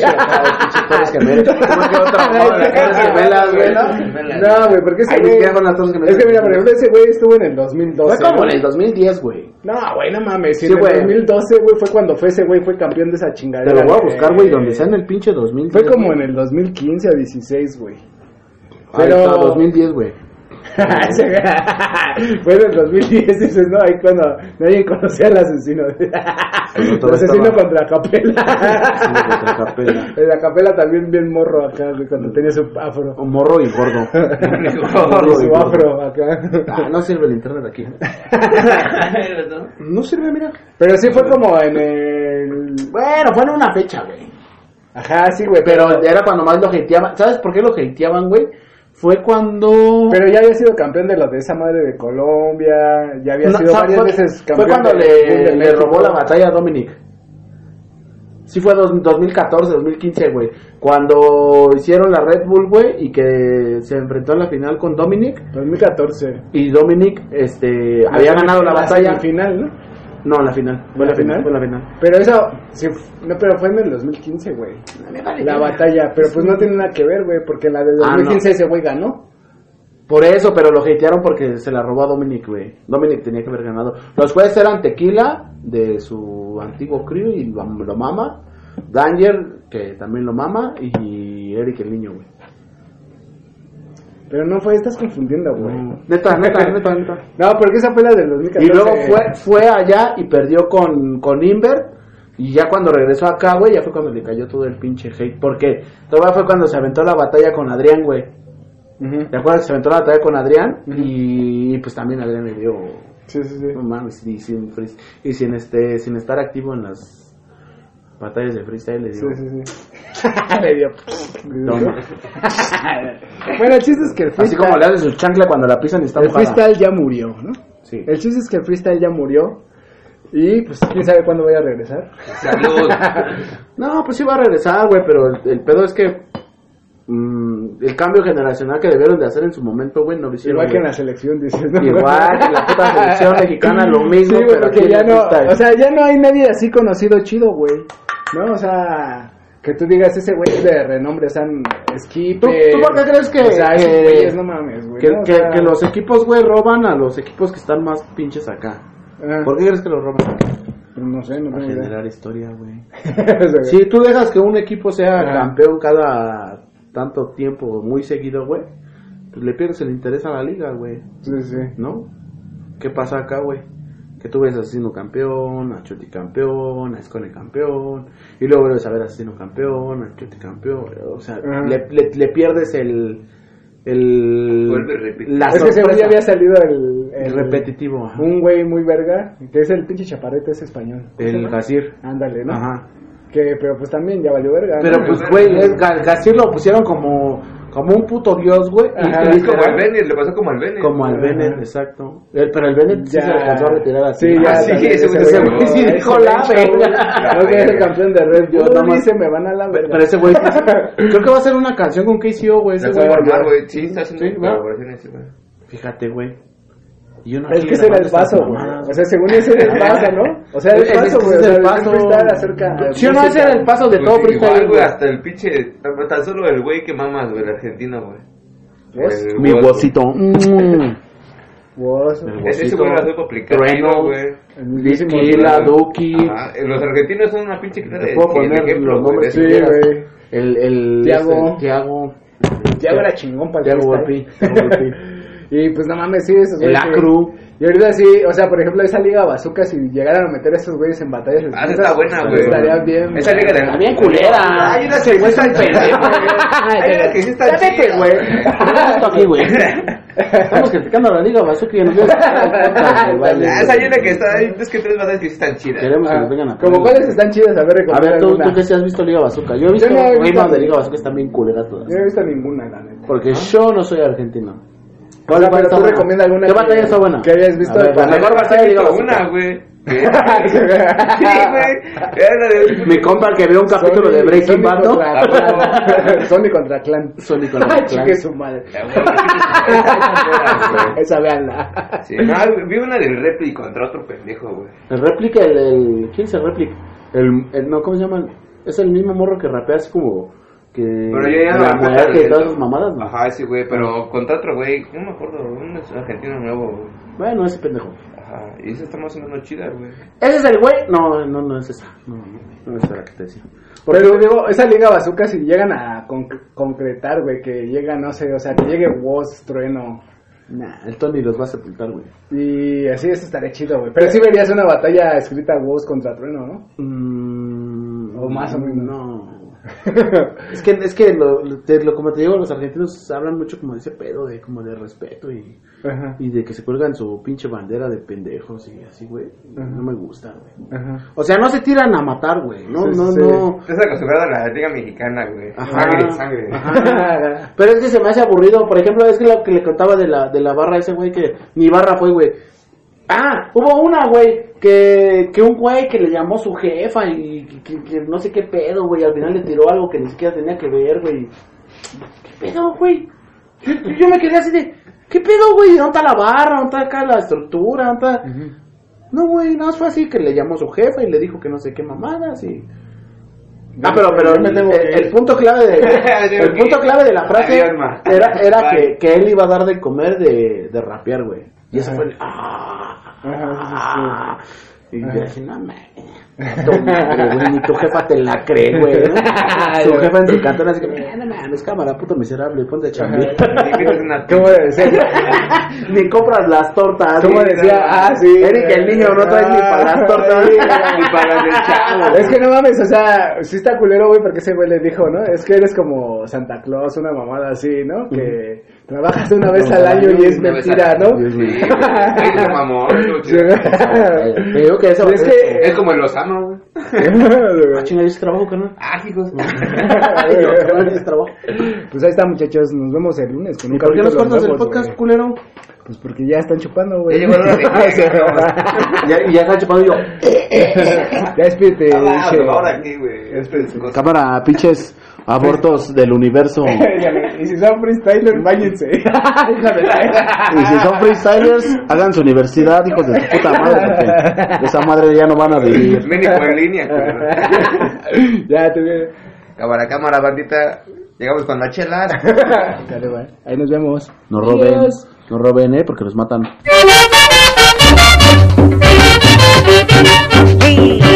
Speaker 3: Torres Gemelas. ¿Cómo que otra Gemelas, güey, ¿no?
Speaker 4: No, güey, porque ese güey...
Speaker 3: siquiera con las Torres Gemelas.
Speaker 4: Es que mira, por ejemplo, ese güey estuvo en el 2012.
Speaker 3: Fue como en
Speaker 4: ¿no?
Speaker 3: el 2010, güey.
Speaker 4: No, güey, no mames.
Speaker 3: Sí,
Speaker 4: en el
Speaker 3: güey.
Speaker 4: 2012, güey, fue cuando fue ese güey, fue campeón de esa
Speaker 3: Te
Speaker 4: chingadera.
Speaker 3: lo voy a buscar, güey, donde sea en el pinche 2010.
Speaker 4: Fue como en
Speaker 3: güey.
Speaker 4: el 2015 o 16, güey.
Speaker 3: Ahí
Speaker 4: pero-
Speaker 3: está, 2010, güey.
Speaker 4: Fue en el 2010, dices, no, ahí cuando nadie conocía al asesino. el asesino
Speaker 3: estaba-
Speaker 4: contra Capela.
Speaker 3: Contra Capela.
Speaker 4: La Capela también bien morro acá, cuando tenía su afro.
Speaker 3: Un morro y gordo.
Speaker 4: Y su afro acá.
Speaker 3: Ah, no sirve el internet aquí. No sirve, mira.
Speaker 4: Pero sí fue como en el...
Speaker 3: Bueno, fue en una fecha, güey.
Speaker 4: Ajá, sí, güey.
Speaker 3: Pero era cuando más lo hateaban. ¿Sabes por qué lo hateaban, güey? Fue cuando...
Speaker 4: Pero ya había sido campeón de los de esa madre de Colombia, ya había
Speaker 3: No,
Speaker 4: sido varias
Speaker 3: fue,
Speaker 4: veces
Speaker 3: fue
Speaker 4: campeón
Speaker 3: cuando
Speaker 4: de-
Speaker 3: le,
Speaker 4: de
Speaker 3: le
Speaker 4: México.
Speaker 3: robó la batalla a Dominic. Sí fue dos- 2014, 2015, güey. Cuando hicieron la Red Bull, güey, y que se enfrentó en la final con Dominic.
Speaker 4: 2014.
Speaker 3: Y Dominic, este, había ganado la batalla.
Speaker 4: final, ¿no?
Speaker 3: No, en la final. Fue
Speaker 4: ¿La
Speaker 3: la final.
Speaker 4: final?
Speaker 3: Fue la final.
Speaker 4: Pero eso, sí, no, pero fue en el 2015, güey. La batalla, pero pues no tiene nada que ver, güey, porque la de
Speaker 3: Ah,
Speaker 4: 2015 ese güey ganó.
Speaker 3: Por eso, pero lo hatearon porque se la robó a Dominic, güey. Dominic tenía que haber ganado. Los jueces eran Tequila, de su antiguo crew, y lo, lo mama. Danger, que también lo mama. Y Eric el niño, güey.
Speaker 4: Pero no fue, estás confundiendo, güey.
Speaker 3: Neta, neta, neta, neta.
Speaker 4: No, porque esa fue la del 2014.
Speaker 3: Y luego fue, fue allá y perdió con, con Invert. Y ya cuando regresó acá, güey, ya fue cuando le cayó todo el pinche hate. Porque todavía fue cuando se aventó la batalla con Adrián, güey. ¿Te acuerdas que se aventó la batalla con Adrián? y, pues también Adrián le dio.
Speaker 4: Sí, sí, sí.
Speaker 3: No mames, y sin, y sin, este, sin estar activo en las batallas de freestyle le dio.
Speaker 4: Sí, sí, sí. Le dio.
Speaker 3: Toma.
Speaker 4: bueno, el chiste es que el
Speaker 3: Así
Speaker 4: freestyle,
Speaker 3: como le hace su chancla cuando la pisan y está
Speaker 4: el
Speaker 3: mojada.
Speaker 4: freestyle ya murió, ¿no?
Speaker 3: Sí.
Speaker 4: El chiste es que el freestyle ya murió. Y pues quién sabe cuándo voy a regresar.
Speaker 5: Salud.
Speaker 3: No, pues sí va a regresar, güey, pero el, el pedo es que mm, el cambio generacional que debieron de hacer en su momento, güey, no lo hicieron.
Speaker 4: Igual que en la selección, diciendo.
Speaker 3: Igual que en la puta selección mexicana, lo mismo,
Speaker 4: Sí, güey,
Speaker 3: pero en
Speaker 4: ya no, o sea, ya no hay nadie así conocido chido, güey. ¿No? O sea, que tú digas ese güey es de renombre, o sea, Skip.
Speaker 3: ¿Tú- tú por qué crees que-
Speaker 4: O sea, esos
Speaker 3: que-
Speaker 4: güeyes, no mames, güey.
Speaker 3: que,
Speaker 4: ¿no? O
Speaker 3: que-
Speaker 4: sea,
Speaker 3: que los equipos, güey, roban a los equipos que están más pinches acá.
Speaker 4: ah,
Speaker 3: ¿Por qué crees que los roban?
Speaker 4: No sé, no
Speaker 3: Para
Speaker 4: tengo idea.
Speaker 3: generar historia, güey. Si tú dejas que un equipo sea campeón cada tanto tiempo, muy seguido, güey, pues le pierdes el interés a la liga, güey,
Speaker 4: Sí, sí.
Speaker 3: ¿no? ¿Qué pasa acá, güey? Que tú ves a Asesino campeón, a Chuti campeón, a Escone campeón, y luego vuelves a ver a Asesino campeón, a Chuti campeón, o sea,
Speaker 4: Ajá.
Speaker 3: le, le- le pierdes el... el
Speaker 5: repite.
Speaker 3: la
Speaker 4: es que según ya
Speaker 3: sorpresa.
Speaker 4: había salido el,
Speaker 3: El repetitivo, ajá.
Speaker 4: un güey muy verga, que es el pinche chaparrete, es español.
Speaker 3: el Gasir.
Speaker 4: Ándale, ¿no?
Speaker 3: Ajá.
Speaker 4: Que, pero pues también ya valió verga.
Speaker 3: Pero
Speaker 4: ¿no?
Speaker 3: pues, güey, Gasir lo pusieron como, como un puto dios, güey.
Speaker 4: Ajá.
Speaker 3: y
Speaker 5: como al Bennett, le pasó como al Bennett.
Speaker 3: Como al
Speaker 4: Ajá.
Speaker 3: Bennett, exacto. El- pero el Bennett sí
Speaker 4: Ya.
Speaker 3: se alcanzó a retirar así.
Speaker 4: Sí, ya.
Speaker 5: Ah, sí, ese güey se
Speaker 3: sí
Speaker 4: Ese
Speaker 3: la verga.
Speaker 4: No, que es el campeón de Red
Speaker 3: Yo nada más-
Speaker 4: dice, me van a la verga.
Speaker 3: pero ese güey, creo que va a hacer una canción con KCO, güey. Ese güey.
Speaker 5: a formar, güey. Sí, está haciendo
Speaker 3: Sí,
Speaker 5: colaboraciones, güey.
Speaker 3: Fíjate, güey. Y yo no
Speaker 4: Es que ese era el paso, güey. O sea, según ese era el paso, ¿no? O sea, el
Speaker 3: Es- es-
Speaker 4: paso,
Speaker 3: es
Speaker 4: güey. Sea,
Speaker 3: el paso.
Speaker 4: acerca.
Speaker 3: O no, ese era el paso de todo
Speaker 5: Pues igual,
Speaker 3: freestyle,
Speaker 5: güey, hasta el pinche. Tan solo el güey que mamas, güey, el argentino, güey.
Speaker 3: Mi huesito. Mm.
Speaker 4: Vos,
Speaker 3: El
Speaker 5: Ese güey la supo aplicar,
Speaker 3: Trueno,
Speaker 5: güey.
Speaker 3: Tequila. Duki.
Speaker 5: Ajá, Los argentinos son una pinche clara
Speaker 3: Te
Speaker 5: de
Speaker 3: puedo poner los nombres si
Speaker 4: Sí, güey.
Speaker 3: El, el,
Speaker 4: Tiago.
Speaker 3: este, Tiago.
Speaker 4: Ya era chingón para el
Speaker 3: Tiago. Volpi.
Speaker 4: Y pues no mames, sí, esos güeyes. sí.
Speaker 3: Acru.
Speaker 4: Y ahorita sí, o sea, por ejemplo, esa liga bazooka, si llegaran a meter a esos güeyes en batallas
Speaker 5: Ah, está buena, güey.
Speaker 4: Estaría bien.
Speaker 5: Esa liga de
Speaker 3: Está bien culera.
Speaker 5: Hay una que sí está pendejo, Hay una que sí está
Speaker 3: Cállate, güey. Esto aquí, güey. Estamos criticando a la Liga Bazooka y
Speaker 5: Ah, Esa hay una que está. Hay dos que tres batallas que sí están chidas.
Speaker 3: Queremos que
Speaker 4: Ah,
Speaker 3: nos vengan a
Speaker 4: Como cuáles están chidas, a ver,
Speaker 3: A ver, tú, que sí has visto Liga Bazooka. Yo he visto
Speaker 4: Yo no he visto-
Speaker 3: rimas de Liga Bazooka, están bien culeras todas.
Speaker 4: Yo no he visto ninguna, la neta.
Speaker 3: Porque yo no soy argentino.
Speaker 4: O sea, pero tú
Speaker 3: buena?
Speaker 4: recomienda alguna
Speaker 3: ¿Qué
Speaker 4: que-
Speaker 3: batalla está buena?
Speaker 4: que hayas visto
Speaker 3: A ver, la mejor batalla Bazooka.
Speaker 5: una, güey. Sí, güey.
Speaker 3: Mi compa que vio un capítulo de Breaking Bad, ¿no?
Speaker 4: Contra Clan. Sony contra Clan.
Speaker 3: Sony contra
Speaker 4: Ay,
Speaker 3: Clan.
Speaker 4: chique su madre. Esa veanla.
Speaker 5: Sí, no, vi una del Repli contra otro pendejo, güey.
Speaker 3: El réplica, el, el- ¿Quién es el réplica? El, el- no, ¿cómo se llama? Es el mismo morro que rapea así como que
Speaker 5: Pero yo ya no
Speaker 3: la
Speaker 5: me acuerdo de
Speaker 3: todas esas mamadas, ¿no?
Speaker 5: Ajá, sí, güey, pero contra otro güey, no me acuerdo, un argentino nuevo, güey.
Speaker 3: Bueno, ese pendejo.
Speaker 5: Ajá, y esa está más o menos chida, güey.
Speaker 3: ¿Ese es el güey? No, no, no es esa. No, no, no es esa la que te decía.
Speaker 4: Pero digo, esa liga bazooka si llegan a conc- concretar, güey, que llega, no sé, o sea, que llegue Woz, Trueno,
Speaker 3: Nah, el Tony los va a sepultar, güey.
Speaker 4: y así eso estaría chido, güey. Pero sí verías una batalla escrita Woz contra Trueno, ¿no?
Speaker 3: Mm,
Speaker 4: O más o menos.
Speaker 3: No. Es que, es que lo, lo- te- lo- como te digo, los argentinos hablan mucho como de ese pedo, de como de respeto y,
Speaker 4: Ajá,
Speaker 3: y de que se cuelgan su pinche bandera de pendejos y así, güey. No me gusta, güey.
Speaker 4: ajá.
Speaker 3: O sea, no se tiran a matar, güey. No,
Speaker 4: Sí,
Speaker 3: no,
Speaker 4: sí.
Speaker 3: no.
Speaker 5: Estás acostumbrado a la liga mexicana, güey. Sangre, sangre.
Speaker 3: Ajá. Pero es que se me hace aburrido. Por ejemplo, es que lo que le contaba de la, de la barra ese güey que ni barra fue, güey. Ah, hubo una, güey, que, que un güey que le llamó su jefa y que, que no sé qué pedo, güey. Al final le tiró algo que ni siquiera tenía que ver, güey. ¿Qué pedo, güey? Yo, yo me quedé así de, ¿qué pedo, güey? ¿Dónde está la barra? ¿Dónde está acá la estructura? ¿Dónde está...? No, güey, no, fue así que le llamó su jefa y le dijo que no sé qué mamadas y... Ah, pero, pero
Speaker 4: Yo me tengo
Speaker 3: el, punto clave de el punto clave de la frase era, era que, que él iba a dar de comer de, de rapear, güey. Y eso fue el, ah, y yo dije, no madre, güey, Ni tu jefa te la cree, güey. Tu jefa en su cantón así que, "Mira, no mames, cámara, puto miserable, ponte a chambear.
Speaker 4: ¿Cómo decía?
Speaker 3: Ni compras las tortas.
Speaker 4: ¿Cómo decía? Ah, sí.
Speaker 3: Eric, el niño, no trae ni para las tortas.
Speaker 5: Ni para las del chavo.
Speaker 4: Es que no mames, o sea, sí está culero, güey, porque ese güey le dijo, ¿no? Es que eres como Santa Claus, una mamada así, ¿no? Que trabajas una vez al año y es mentira, ¿no?
Speaker 5: Sí,
Speaker 3: digo que
Speaker 4: es que-
Speaker 5: Es como el Osama, güey.
Speaker 3: Ah, chinga, ¿es trabajo, carnal?
Speaker 5: Ah, hijos.
Speaker 3: Ay, no, carnal, ¿es trabajo?
Speaker 4: Pues ahí está, muchachos, nos vemos el lunes con un
Speaker 3: ¿Y por qué nos cortas el podcast, culero?
Speaker 4: Pues porque ya están chupando,
Speaker 5: Ya
Speaker 4: güey.
Speaker 5: llegó la hora
Speaker 3: Ya, y ya está chupando yo.
Speaker 4: Ya despídete,
Speaker 5: Ah,
Speaker 4: che.
Speaker 5: ahora aquí, güey. Espérense.
Speaker 3: Cámara, pinches abortos del universo.
Speaker 4: y si son freestyler, váyanse.
Speaker 3: Y si son freestylers, hagan su universidad, hijos de su puta madre. porque de esa madre ya no van a vivir.
Speaker 5: Médico en línea,
Speaker 4: ya, te veo.
Speaker 5: Cámara, cámara, bandita. Llegamos con la chela.
Speaker 4: Dale. Ahí nos vemos.
Speaker 3: No roben,
Speaker 4: Adiós.
Speaker 3: no roben, eh, porque los matan.